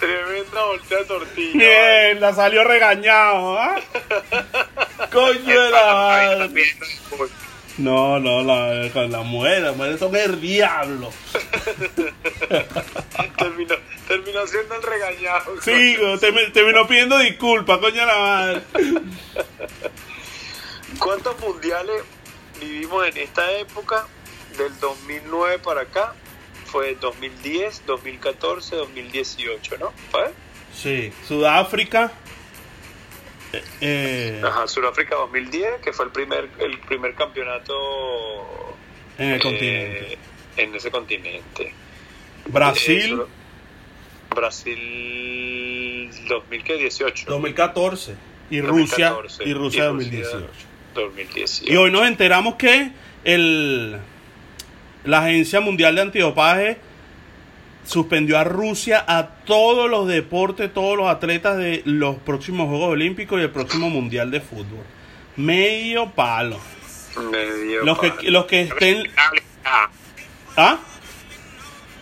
Tremenda voltea de tortilla. Mierda, salió regañado. ¿ah? Coño de la madre. No, no, la, la mujer, las mujeres son el diablo. terminó, terminó siendo el regañado. Sí, güey, te- terminó pidiendo disculpas, coño de la madre. ¿Cuántos mundiales vivimos en esta época? Del 2009 para acá. Fue 2010, 2014, 2018, ¿no? ¿Fue? Sí, Sudáfrica. eh, eh, Ajá, Sudáfrica 2010, que fue el primer, el primer campeonato en el eh, continente. en ese continente. Eh, Brasil, Sur- Brasil 2018. 2014. Y Rusia, 2014. y Rusia 2018. 2018. Y hoy nos enteramos que el, la Agencia Mundial de Antidopaje suspendió a Rusia a todos los deportes, todos los atletas de los próximos Juegos Olímpicos y el próximo Mundial de Fútbol. Medio palo. Medio Los que, los que estén... Ah,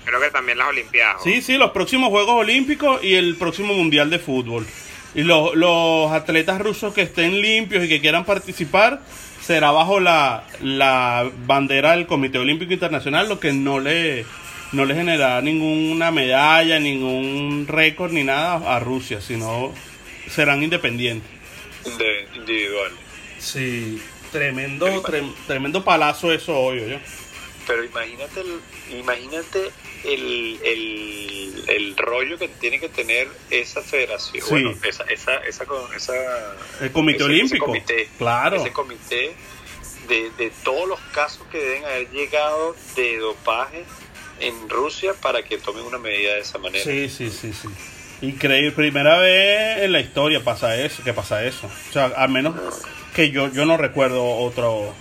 creo que también las Olimpiadas. Sí, sí, los próximos Juegos Olímpicos y el próximo Mundial de Fútbol. Y los, los atletas rusos que estén limpios y que quieran participar será bajo la, la bandera del Comité Olímpico Internacional, lo que no le, no le generará ninguna medalla, ningún récord ni nada a Rusia, sino serán independientes. de individual. Sí, tremendo, trem- tremendo palazo eso hoy, yo. pero imagínate imagínate el, el, el rollo que tiene que tener esa federación, Sí. bueno, esa, esa, esa, esa- El Comité ese- ese Olímpico. comité, Claro. ese comité de, de todos los casos que deben haber llegado de dopaje en Rusia para que tomen una medida de esa manera. Sí, sí, sí, sí. Increíble, primera vez en la historia pasa eso, que pasa eso. O sea, al menos que yo yo no recuerdo otro.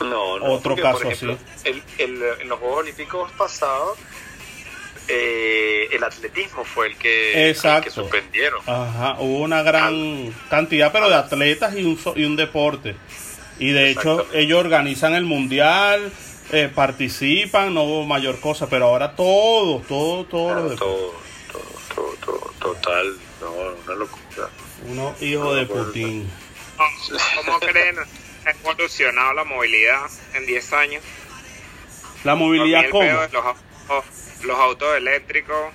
No, no, Otro porque, caso por ejemplo, el, el- en los Juegos Olímpicos pasados, eh, el atletismo fue el que, el que suspendieron. Ajá, hubo una gran cantidad, pero de atletas y un, so- y un deporte. Y de hecho, ellos organizan el mundial, eh, participan, no hubo mayor cosa, pero ahora todo, todo, todo lo Ah, de todo, todo, todo, todo, total, no, una locura. uno hijo de Putin. ¿Cómo creen ha evolucionado la movilidad en 10 años? La movilidad cómo? los, autos, los autos eléctricos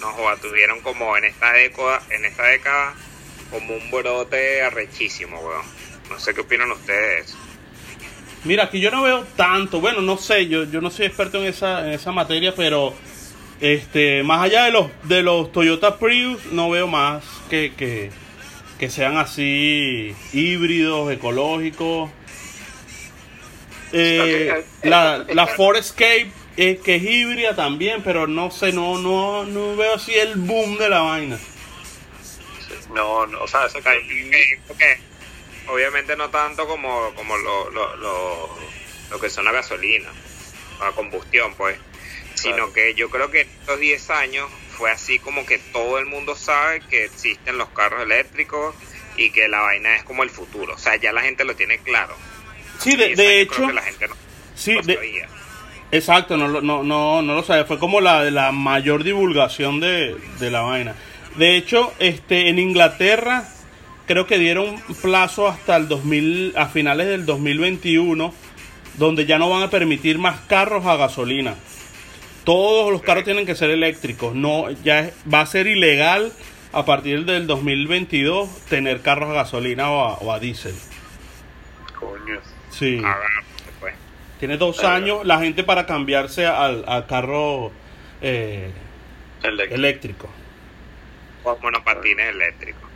nos tuvieron como en esta década, en esta década como un brote arrechísimo, weón. No sé qué opinan ustedes. Mira, aquí yo no veo tanto, bueno, no sé, yo, yo no soy experto en esa, en esa materia, pero este, más allá de los de los Toyota Prius, no veo más que, que, que sean así híbridos, ecológicos. Eh, eh, la, eh, la eh, Ford Escape, eh, que es híbrida también, pero no sé, no, no, no veo así el boom de la vaina. No, no, o sea, esa O sea, que- que obviamente no tanto como, como lo, lo, lo, lo que son la gasolina, la combustión, pues. Sino que yo creo que en estos 10 años fue así como que todo el mundo sabe que existen los carros eléctricos y que la vaina es como el futuro. O sea, ya la gente lo tiene claro. Sí, de, 10 de años hecho, la gente no, sí, no de-. Exacto, no, lo- no, no, no lo sabía. Fue como la, la mayor divulgación de, de la vaina. De hecho, este, en Inglaterra creo que dieron plazo hasta el 2000, a finales del 2021, donde ya no van a permitir más carros a gasolina. Todos los carros tienen que ser eléctricos. No, ya es- va a ser ilegal a partir del 2022 tener carros a gasolina o a, o a diésel. coño. Sí. Hagan, pues. Tiene dos Ah, años la gente para cambiarse al, al carro eh, Eléctrico. eléctrico. O monopatines eléctricos.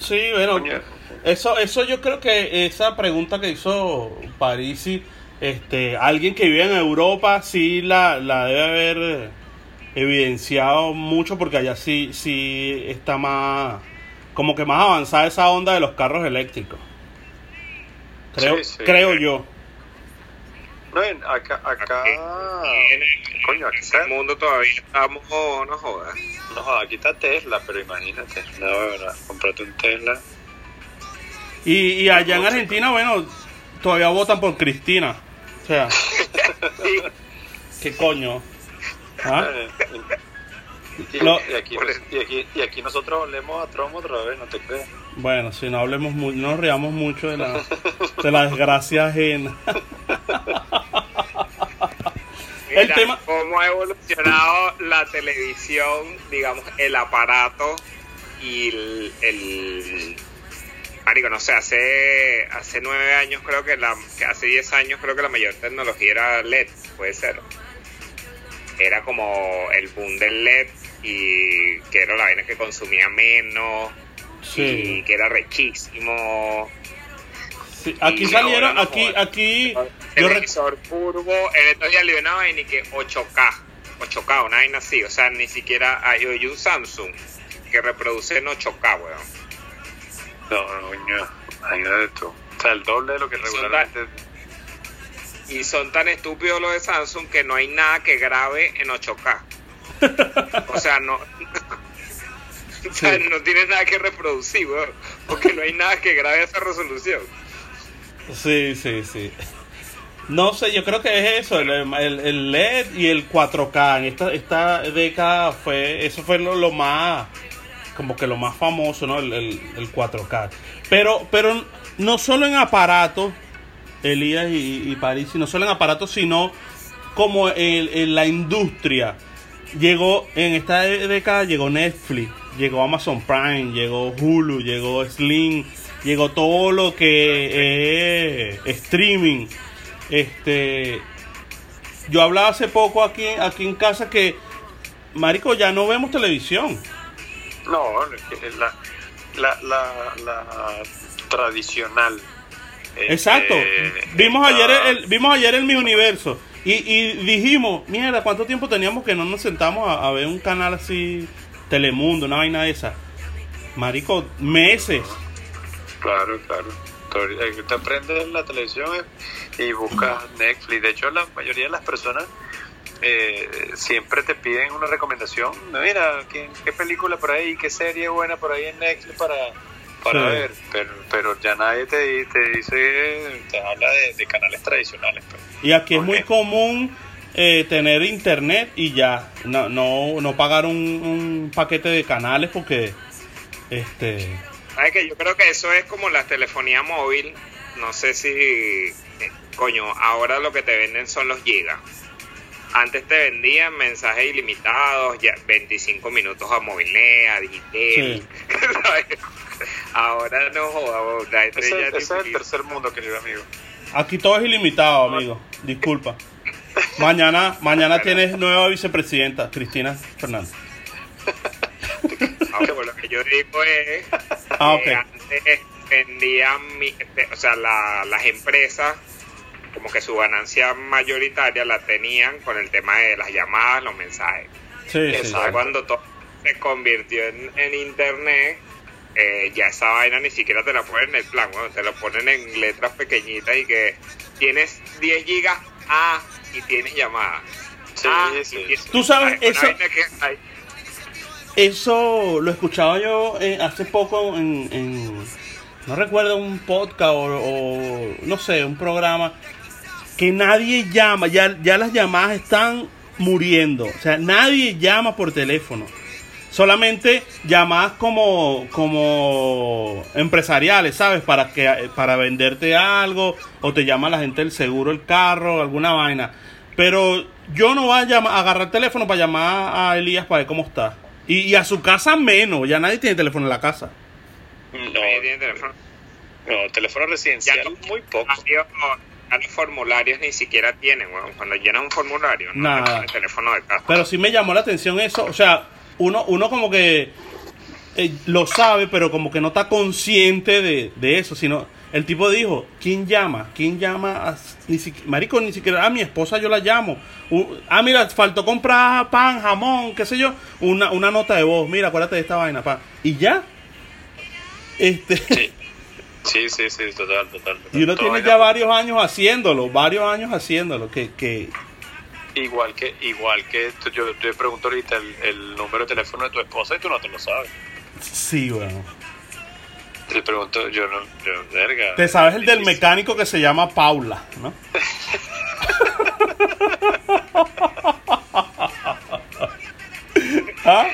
Sí, bueno, Coño. eso, eso yo creo que esa pregunta que hizo Parisi, este, alguien que vive en Europa sí la, la debe haber evidenciado mucho porque allá sí, sí está más, como que más avanzada esa onda de los carros eléctricos. Creo, Sí, sí. creo yo. No, en- acá, acá, En el- coño, aquí está, el mundo todavía estamos, oh, no jodas. no, joda, aquí está Tesla, pero imagínate, no, verdad, comprate un Tesla. Y, y allá en Argentina, bueno, todavía votan por Cristina. O sea, ¿qué coño? ¿Ah? Y, Lo- y aquí, y, aquí, y aquí nosotros olemos a Trump otra vez, no te creas. Bueno, si no hablemos mu- no nos riamos mucho de la, de la desgracia ajena. El Mira tema- cómo ha evolucionado la televisión, digamos, el aparato y el, el marico, no sé, hace hace nueve años creo que la, que hace diez años creo que la mayor tecnología era LED, puede ser. Era como el boom del LED y que era la vaina que consumía menos Sí. y que era rechísimo. Sí, aquí salieron, no aquí, jodas. aquí, yo televisor curvo, en estos días le dio una vaina y que 8K, 8K, una vaina así, o sea, ni siquiera hay, hay un Samsung que reproduce en 8K, weón. No, no, coño, imagínate tú. O sea, el doble de lo que Son regularmente... Y son tan estúpidos los de Samsung que no hay nada que grabe en 8K. O sea, no... o sea, Sí. no tienes nada que reproducir, weón, porque no hay nada que grabe a esa resolución. sí, sí, sí. No sé, yo creo que es eso, el, el- el LED y el 4K. En esta, esta década fue, eso fue lo, lo más, como que lo más famoso, ¿no? El, el, el 4K. Pero, pero no solo en aparatos, Elías y, y París, no solo en aparatos, sino como en, en la industria. Llegó, en esta década llegó Netflix, llegó Amazon Prime, llegó Hulu, llegó Sling, llegó todo lo que es streaming. Este yo hablaba hace poco aquí, aquí en casa que, Marico, ya no vemos televisión. No, la, la, la, la tradicional. Exacto. eh, vimos, ayer el, vimos ayer el Mi Universo y, y dijimos, mierda, ¿cuánto tiempo teníamos que no nos sentamos a, a ver un canal así, Telemundo, una vaina de esa? Marico, meses. Claro, claro. Eh, Te prendes la televisión y buscas Netflix. De hecho, la mayoría de las personas eh, siempre te piden una recomendación. Mira, ¿qué, qué película por ahí, qué serie buena por ahí en Netflix para, para Sí. ver. Pero, pero ya nadie te, te dice, te habla de, de canales tradicionales. pues. Y aquí es muy común eh, tener internet y ya, no, no, no pagar un, un paquete de canales porque, este, ¿Sabes que Yo creo que eso es como la telefonía móvil. No sé si. eh, coño, ahora lo que te venden son los gigas. Antes te vendían mensajes ilimitados, ya 25 minutos a movilnet, a digital. Sí. ¿sabes? ahora no jodas, la gente Ese, ya ese es el tercer mundo, querido amigo. aquí todo es ilimitado, amigo. Disculpa. Mañana, mañana tienes nueva vicepresidenta, Cristina Fernández. Ah, pues lo que yo digo es Ah, ok. que antes vendían, mi- este, o sea, la- las empresas como que su ganancia mayoritaria la tenían con el tema de las llamadas, los mensajes. Sí, sí. Cuando todo se convirtió en, en internet, eh, ya esa vaina ni siquiera te la ponen en el plan, bueno, te lo ponen en letras pequeñitas y que tienes 10 gigas A y tienes llamadas. Sí, A y sí. tienes- Tú sabes, eso- vaina que hay- Eso lo escuchaba yo eh, hace poco en, en- no recuerdo, un podcast o, o, no sé, un programa que nadie llama, ya, ya las llamadas están muriendo, o sea, nadie llama por teléfono. Solamente llamadas como, como empresariales, ¿sabes? Para que para venderte algo o te llama la gente del seguro, el carro, alguna vaina. Pero yo no voy a, llamar, a agarrar el teléfono para llamar a Elías para ver cómo está. Y, y a su casa menos, ya nadie tiene teléfono en la casa. No, nadie tiene teléfono. no, teléfono residencial, Ya muy poco. Adiós, formularios ni siquiera tienen, weón. Cuando llenan un formulario, no Nada. el teléfono de casa. Pero sí me llamó la atención eso, o sea, uno, uno como que eh, lo sabe, pero como que no está consciente de, de eso, sino el tipo dijo, ¿quién llama? ¿Quién llama? A, ni si- marico, ni siquiera a mi esposa yo la llamo. U- ah, mira, faltó comprar pan, jamón, qué sé yo, una, una nota de voz, mira, acuérdate de esta vaina, pa. Y ya. Este, Sí. Sí, sí, sí, total, total. total. y uno tiene ya varios años haciéndolo, varios años haciéndolo, que, que Igual que, igual que tú- yo te pregunto ahorita el, el número de teléfono de tu esposa y tú no te lo sabes. sí, bueno. Te pregunto, yo no, yo, verga. Te sabes el del mecánico que se llama Paula, ¿no? ¿Ah?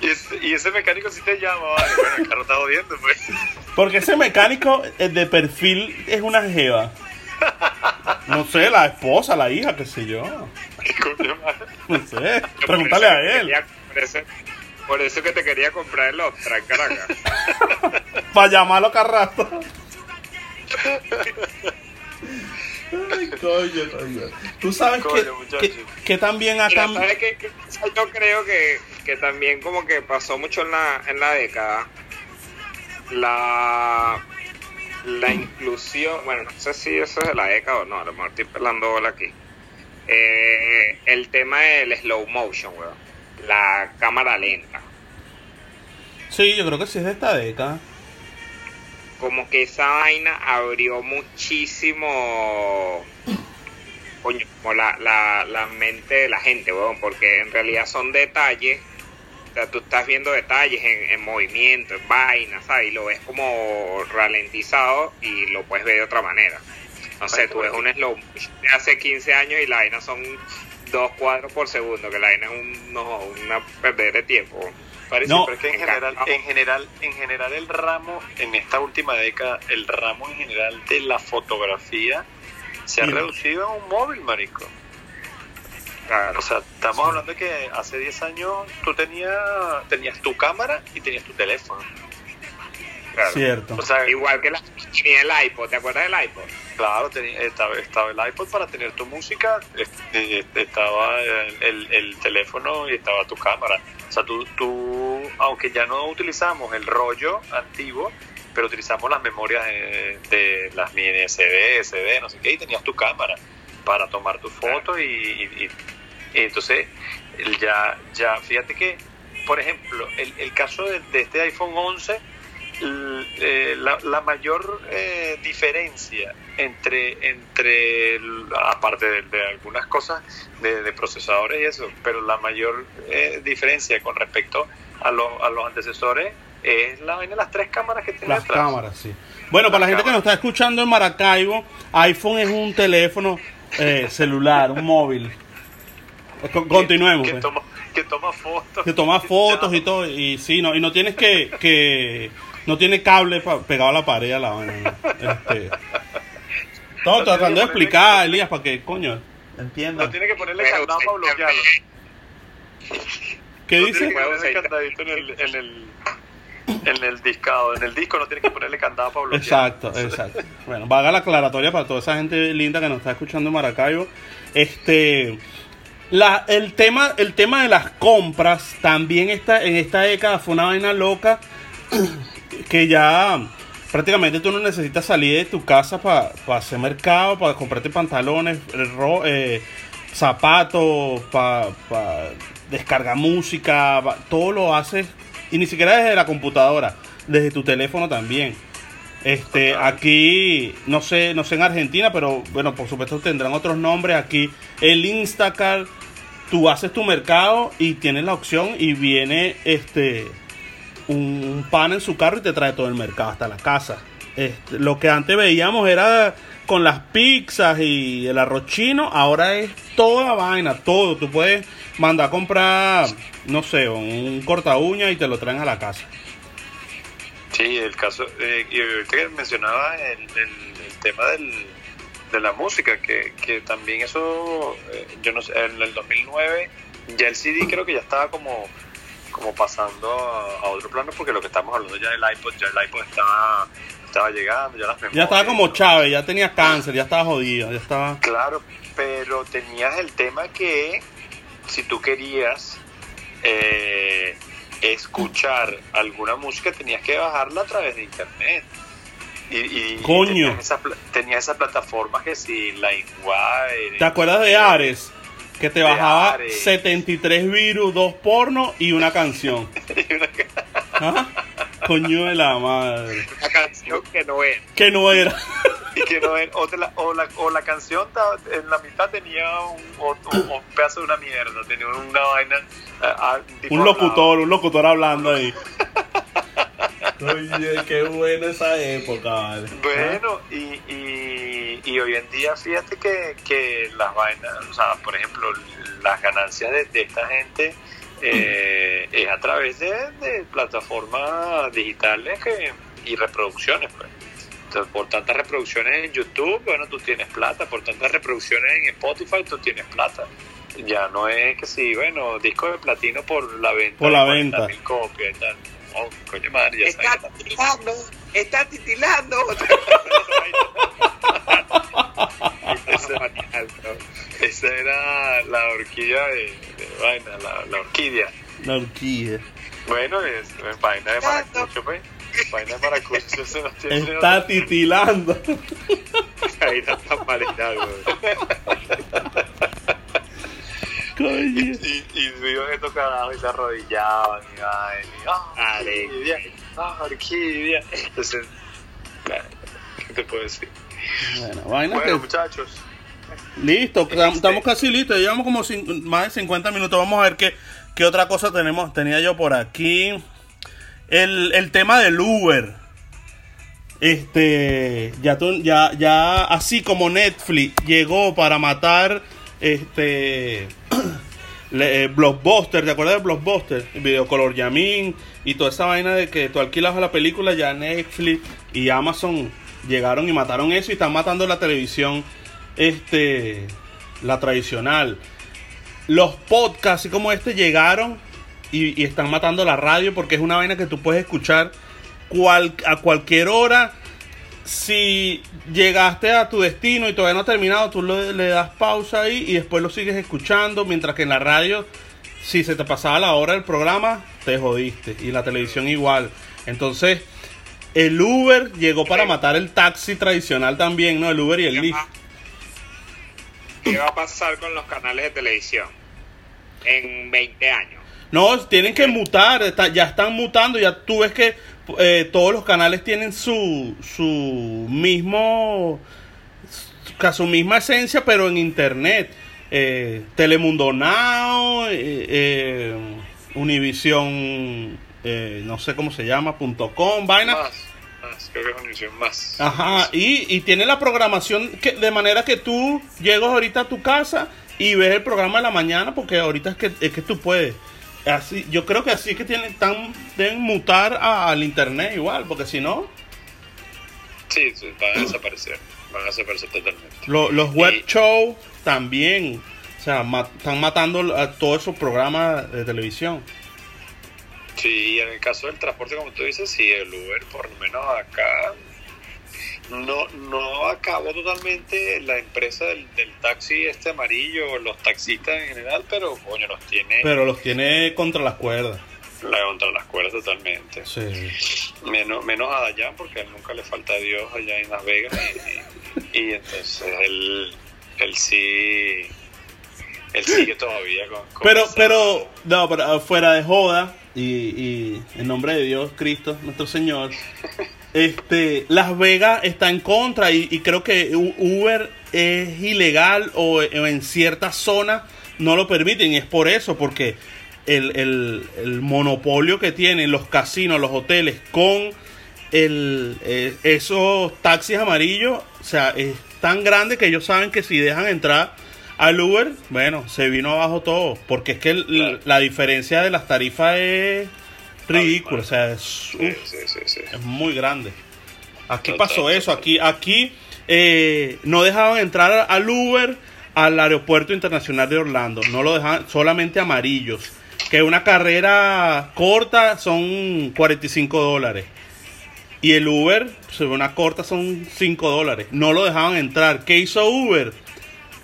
Y ese, y ese mecánico sí te llama, vale, bueno, el carro está jodiendo, pues. Porque ese mecánico de perfil es una jeva. No sé, la esposa, la hija, qué sé yo. No sé, pregúntale a él. por, eso, por eso que te quería comprar el Ostra en Caracas. Para llamarlo Carrasco. Ay, coño, coño. Tú sabes Coño, que, que, que también acá. Mira, Yo creo que, que también como que pasó mucho en la, en la década. La, la inclusión, bueno, no sé si eso es de la década o no, a lo mejor estoy pelando bola aquí. Eh, el tema del slow motion, weón. La cámara lenta. Sí, yo creo que sí es de esta década. como que esa vaina abrió muchísimo coño, como la, la, la mente de la gente, weón, porque en realidad son detalles, o sea, tú estás viendo detalles en, en movimiento, en vaina, ¿sabes? Y lo ves como ralentizado y lo puedes ver de otra manera. No sé, tú ves un slow de hace 15 años y la vaina son dos cuadros por segundo, que la vaina es un, no, una perder de tiempo. Parece, No. pero es que en general, en general, en general el ramo, en esta última década, el ramo en general de la fotografía se ha reducido a un móvil, marico. Claro. O sea, estamos hablando de que hace 10 años tú tenías, tenías tu cámara y tenías tu teléfono. Claro. Cierto. O sea, Igual que la, tenía el iPod, ¿te acuerdas del iPod? Claro, tenía- estaba, estaba el iPod para tener tu música, estaba el, el- el teléfono y estaba tu cámara. O sea, tú, tú, aunque ya no utilizamos el rollo antiguo, pero utilizamos las memorias de, de las mini SD, SD, no sé qué, y tenías tu cámara para tomar tus fotos y, y- y- y entonces ya, ya, fíjate que, por ejemplo, el, el caso de, de este iPhone 11, l- eh, la, la mayor eh, diferencia entre, entre aparte de, de algunas cosas de, de procesadores y eso, pero la mayor eh, diferencia con respecto a, los a los antecesores es la vaina de las tres cámaras que tiene Las detrás. cámaras, sí. Bueno, para la gente que nos está escuchando en Maracaibo, iPhone es un teléfono eh, celular, un móvil. Con- Continuemos. Que, pues. toma, que toma fotos. que toma fotos y todo y sí no y no tienes que, que no tiene cable pegado a la pared a la vaina ¿no? este todo tratando de explicar Elías para que coño entienda No tiene que ponerle Pero candado para bloquearlo. qué No dice tiene que ponerle candadito en el, en el, en el discado. En el disco no tiene que ponerle candado para bloquear. exacto exacto bueno vaga la aclaratoria para toda esa gente linda que nos está escuchando en Maracaibo este la, el tema el tema de las compras también está en esta década fue una vaina loca que ya prácticamente tú no necesitas salir de tu casa para hacer mercado, para comprarte pantalones, ro- eh, zapatos, para descargar música, pa- todo lo haces y ni siquiera desde la computadora, desde tu teléfono también. Este, aquí, no sé, no sé en Argentina, pero bueno, por supuesto tendrán otros nombres. Aquí el Instacart, tú haces tu mercado y tienes la opción y viene este un, pan en su carro y te trae todo el mercado hasta la casa. Este, lo que antes veíamos era con las pizzas y el arroz chino, ahora es toda vaina, todo. Tú puedes mandar a comprar, no sé, un corta uña y te lo traen a la casa. Sí, el caso, eh, y ahorita que mencionaba el, el- el tema del, de la música, que, que también eso, eh, yo no sé, en el 2009 ya el CD creo que ya estaba como, como pasando a, a otro plano, porque lo que estamos hablando ya del iPod, ya el iPod estaba, estaba llegando, ya las memorias. Ya estaba como Chávez, ya tenía cáncer, ya estaba jodido, ya estaba... Claro, pero tenías el tema que si tú querías eh, escuchar alguna música tenías que bajarla a través de internet. Y, y Coño. Tenías esa, esa plataforma que si LimeWire. ¿Te acuerdas de Ares? Que te bajaba Ares. 73 virus, dos pornos y una canción. ¿Ah? Coño de la madre. Una canción que no es. Que no era. y que no o, te la, o, la, o la canción en la mitad tenía un, o- o- un pedazo de una mierda, tenía una vaina. ah, ah, Un locutor, un locutor hablando ahí. Oye, qué buena esa época, vale. Bueno, y, y, y hoy en día fíjate que, que las vainas, o sea, por ejemplo, las ganancias de, de esta gente eh, es a través de, de plataformas digitales que, y reproducciones, pues. Entonces, por tantas reproducciones en YouTube, bueno, tú tienes plata, por tantas reproducciones en Spotify, tú tienes plata. Ya no es que si, bueno, disco de platino por la venta. Por la venta. 40.000 copias y tal. Oh, coño madre, ya Está titilando, está titilando. Esa, era la horquilla de, de vaina, la, la orquídea. La orquídea. Bueno, es, es vaina de maracucho, pues. Vaina de maracucho, tiene Está titilando. Ahí está tan güey. Coño. Y, y viven estos carajos y se arrodillaban y vaina. y, ¡Ah, orquídea! ¡Ah, orquídea! Entonces, bueno, ¿qué te puedo decir? Bueno, vaina Bueno, que... muchachos, Listo, tam- estamos casi listos. Llevamos como más de 50 minutos. Vamos a ver qué, qué otra cosa tenemos. Tenía yo por aquí. El, el tema del Uber. Este, ya, tú- ya, ya así como Netflix llegó para matar este le- eh, Blockbuster, ¿te acuerdas de Blockbuster? Videocolor Yamin y toda esa vaina de que tú alquilabas la película, ya Netflix y Amazon llegaron y mataron eso y están matando la televisión este la tradicional. Los podcasts como este llegaron y, y están matando la radio porque es una vaina que tú puedes escuchar cual, a cualquier hora. Si llegaste a tu destino y todavía no ha terminado, tú le, le das pausa ahí y después lo sigues escuchando, mientras que en la radio, si se te pasaba la hora del programa, te jodiste. Y la televisión igual. Entonces, el Uber llegó para matar el taxi tradicional también, ¿no? El Uber y el Lyft. ¿Qué va a pasar con los canales de televisión en 20 años? No, tienen que mutar, está- ya están mutando, ya tú ves que eh, todos los canales tienen su, su mismo, su, misma esencia, pero en internet. Eh, Telemundo Now, eh, eh, Univision, eh, no sé cómo se llama, punto com, vaina. Más, más, creo que es más. Ajá, y, y tiene la programación que, de manera que tú llegas ahorita a tu casa y ves el programa de la mañana porque ahorita es que, es que tú puedes. Así, yo creo que así es que tienen, tan, deben mutar al internet igual, porque si no, Sí, sí, van a desaparecer. Van a desaparecer totalmente. lo- los web Y- shows también, o sea, están matando a todos esos programas de televisión. Sí, y en el caso del transporte, como tú dices, sí, el Uber, por lo menos acá, no, no acabó totalmente la empresa del, del taxi este amarillo, los taxistas en general, pero coño, los tiene Pero los tiene contra las cuerdas. la, contra las cuerdas totalmente. Sí. Menos, menos a Dayan, porque a él nunca le falta a Dios allá en Las Vegas. Y, y- y entonces él, él sí. Él sigue todavía con. con Pero, esa- pero, no, pero uh, fuera de joda, y, y en nombre de Dios, Cristo, nuestro Señor, este, Las Vegas está en contra y, y creo que Uber es ilegal o, o en ciertas zonas no lo permiten y es por eso, porque el, el, el monopolio que tienen los casinos, los hoteles con el, eh, esos taxis amarillos, o sea, es tan grande que ellos saben que si dejan entrar al Uber, bueno, se vino abajo todo, porque es que el- Claro. la diferencia de las tarifas es ridícula, o sea, es, uf, muy grande. Aquí pasó eso, aquí, aquí eh, no dejaban entrar al Uber al aeropuerto internacional de Orlando, no lo dejaban, solamente amarillos, que una carrera corta son 45 dólares. Y el Uber, ve una corta, son 5 dólares. No lo dejaban entrar. ¿Qué hizo Uber?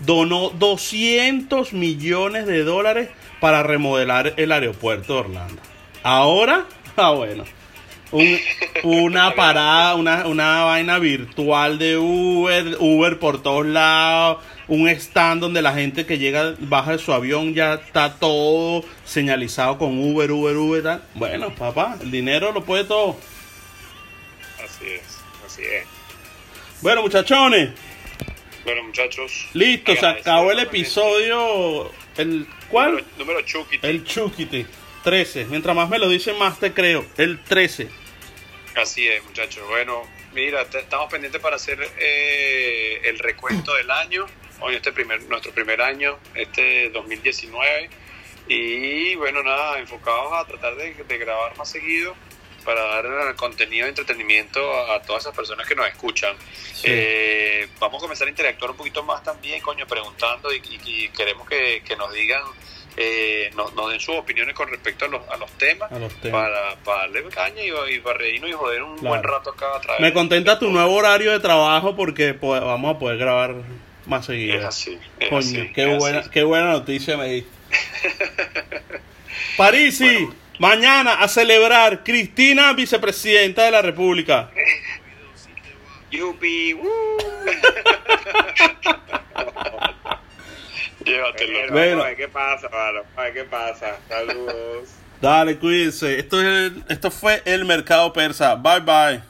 Donó 200 millones de dólares para remodelar el aeropuerto de Orlando. Ahora, ah bueno. Un- una parada, una, una vaina virtual de Uber, Uber por todos lados, un stand donde la gente que llega, baja de su avión, ya está todo señalizado con Uber, Uber, Uber. tal. Bueno, papá, el dinero lo puede todo. Así es. Así es. Bueno, muchachones, Bueno, muchachos. listo, se acabó el episodio. ¿El cuál? Número, número Chucky. El Chukiti. 13. Mientras más me lo dicen, más te creo. El 13. Así es, muchachos. Bueno, mira, estamos pendientes para hacer eh, el recuento del año. Hoy este primer, nuestro primer año, este 2019. Y bueno, nada, enfocados a tratar de, de grabar más seguido para dar contenido de entretenimiento a, a todas esas personas que nos escuchan. Sí. Eh, vamos a comenzar a interactuar un poquito más también, coño, preguntando y, y- y queremos que, que nos digan, eh, nos, nos den sus opiniones con respecto a los, a los temas A los temas. para, para darle caña y, y para reírnos y joder un Claro. buen rato acá a través Me de- contenta tu nuevo horario de trabajo porque po- vamos a poder grabar más Es seguido. así. Es Coño, así, qué, es buena, así. qué buena noticia me diste. Parisi, mañana a celebrar Cristina, vicepresidenta de la República. Yupi. Llévatelo. Bueno, Bueno. a ver qué pasa, mano. A ver qué pasa. Saludos. Dale, cuídense. Esto, es el- esto fue el mercado persa. Bye bye.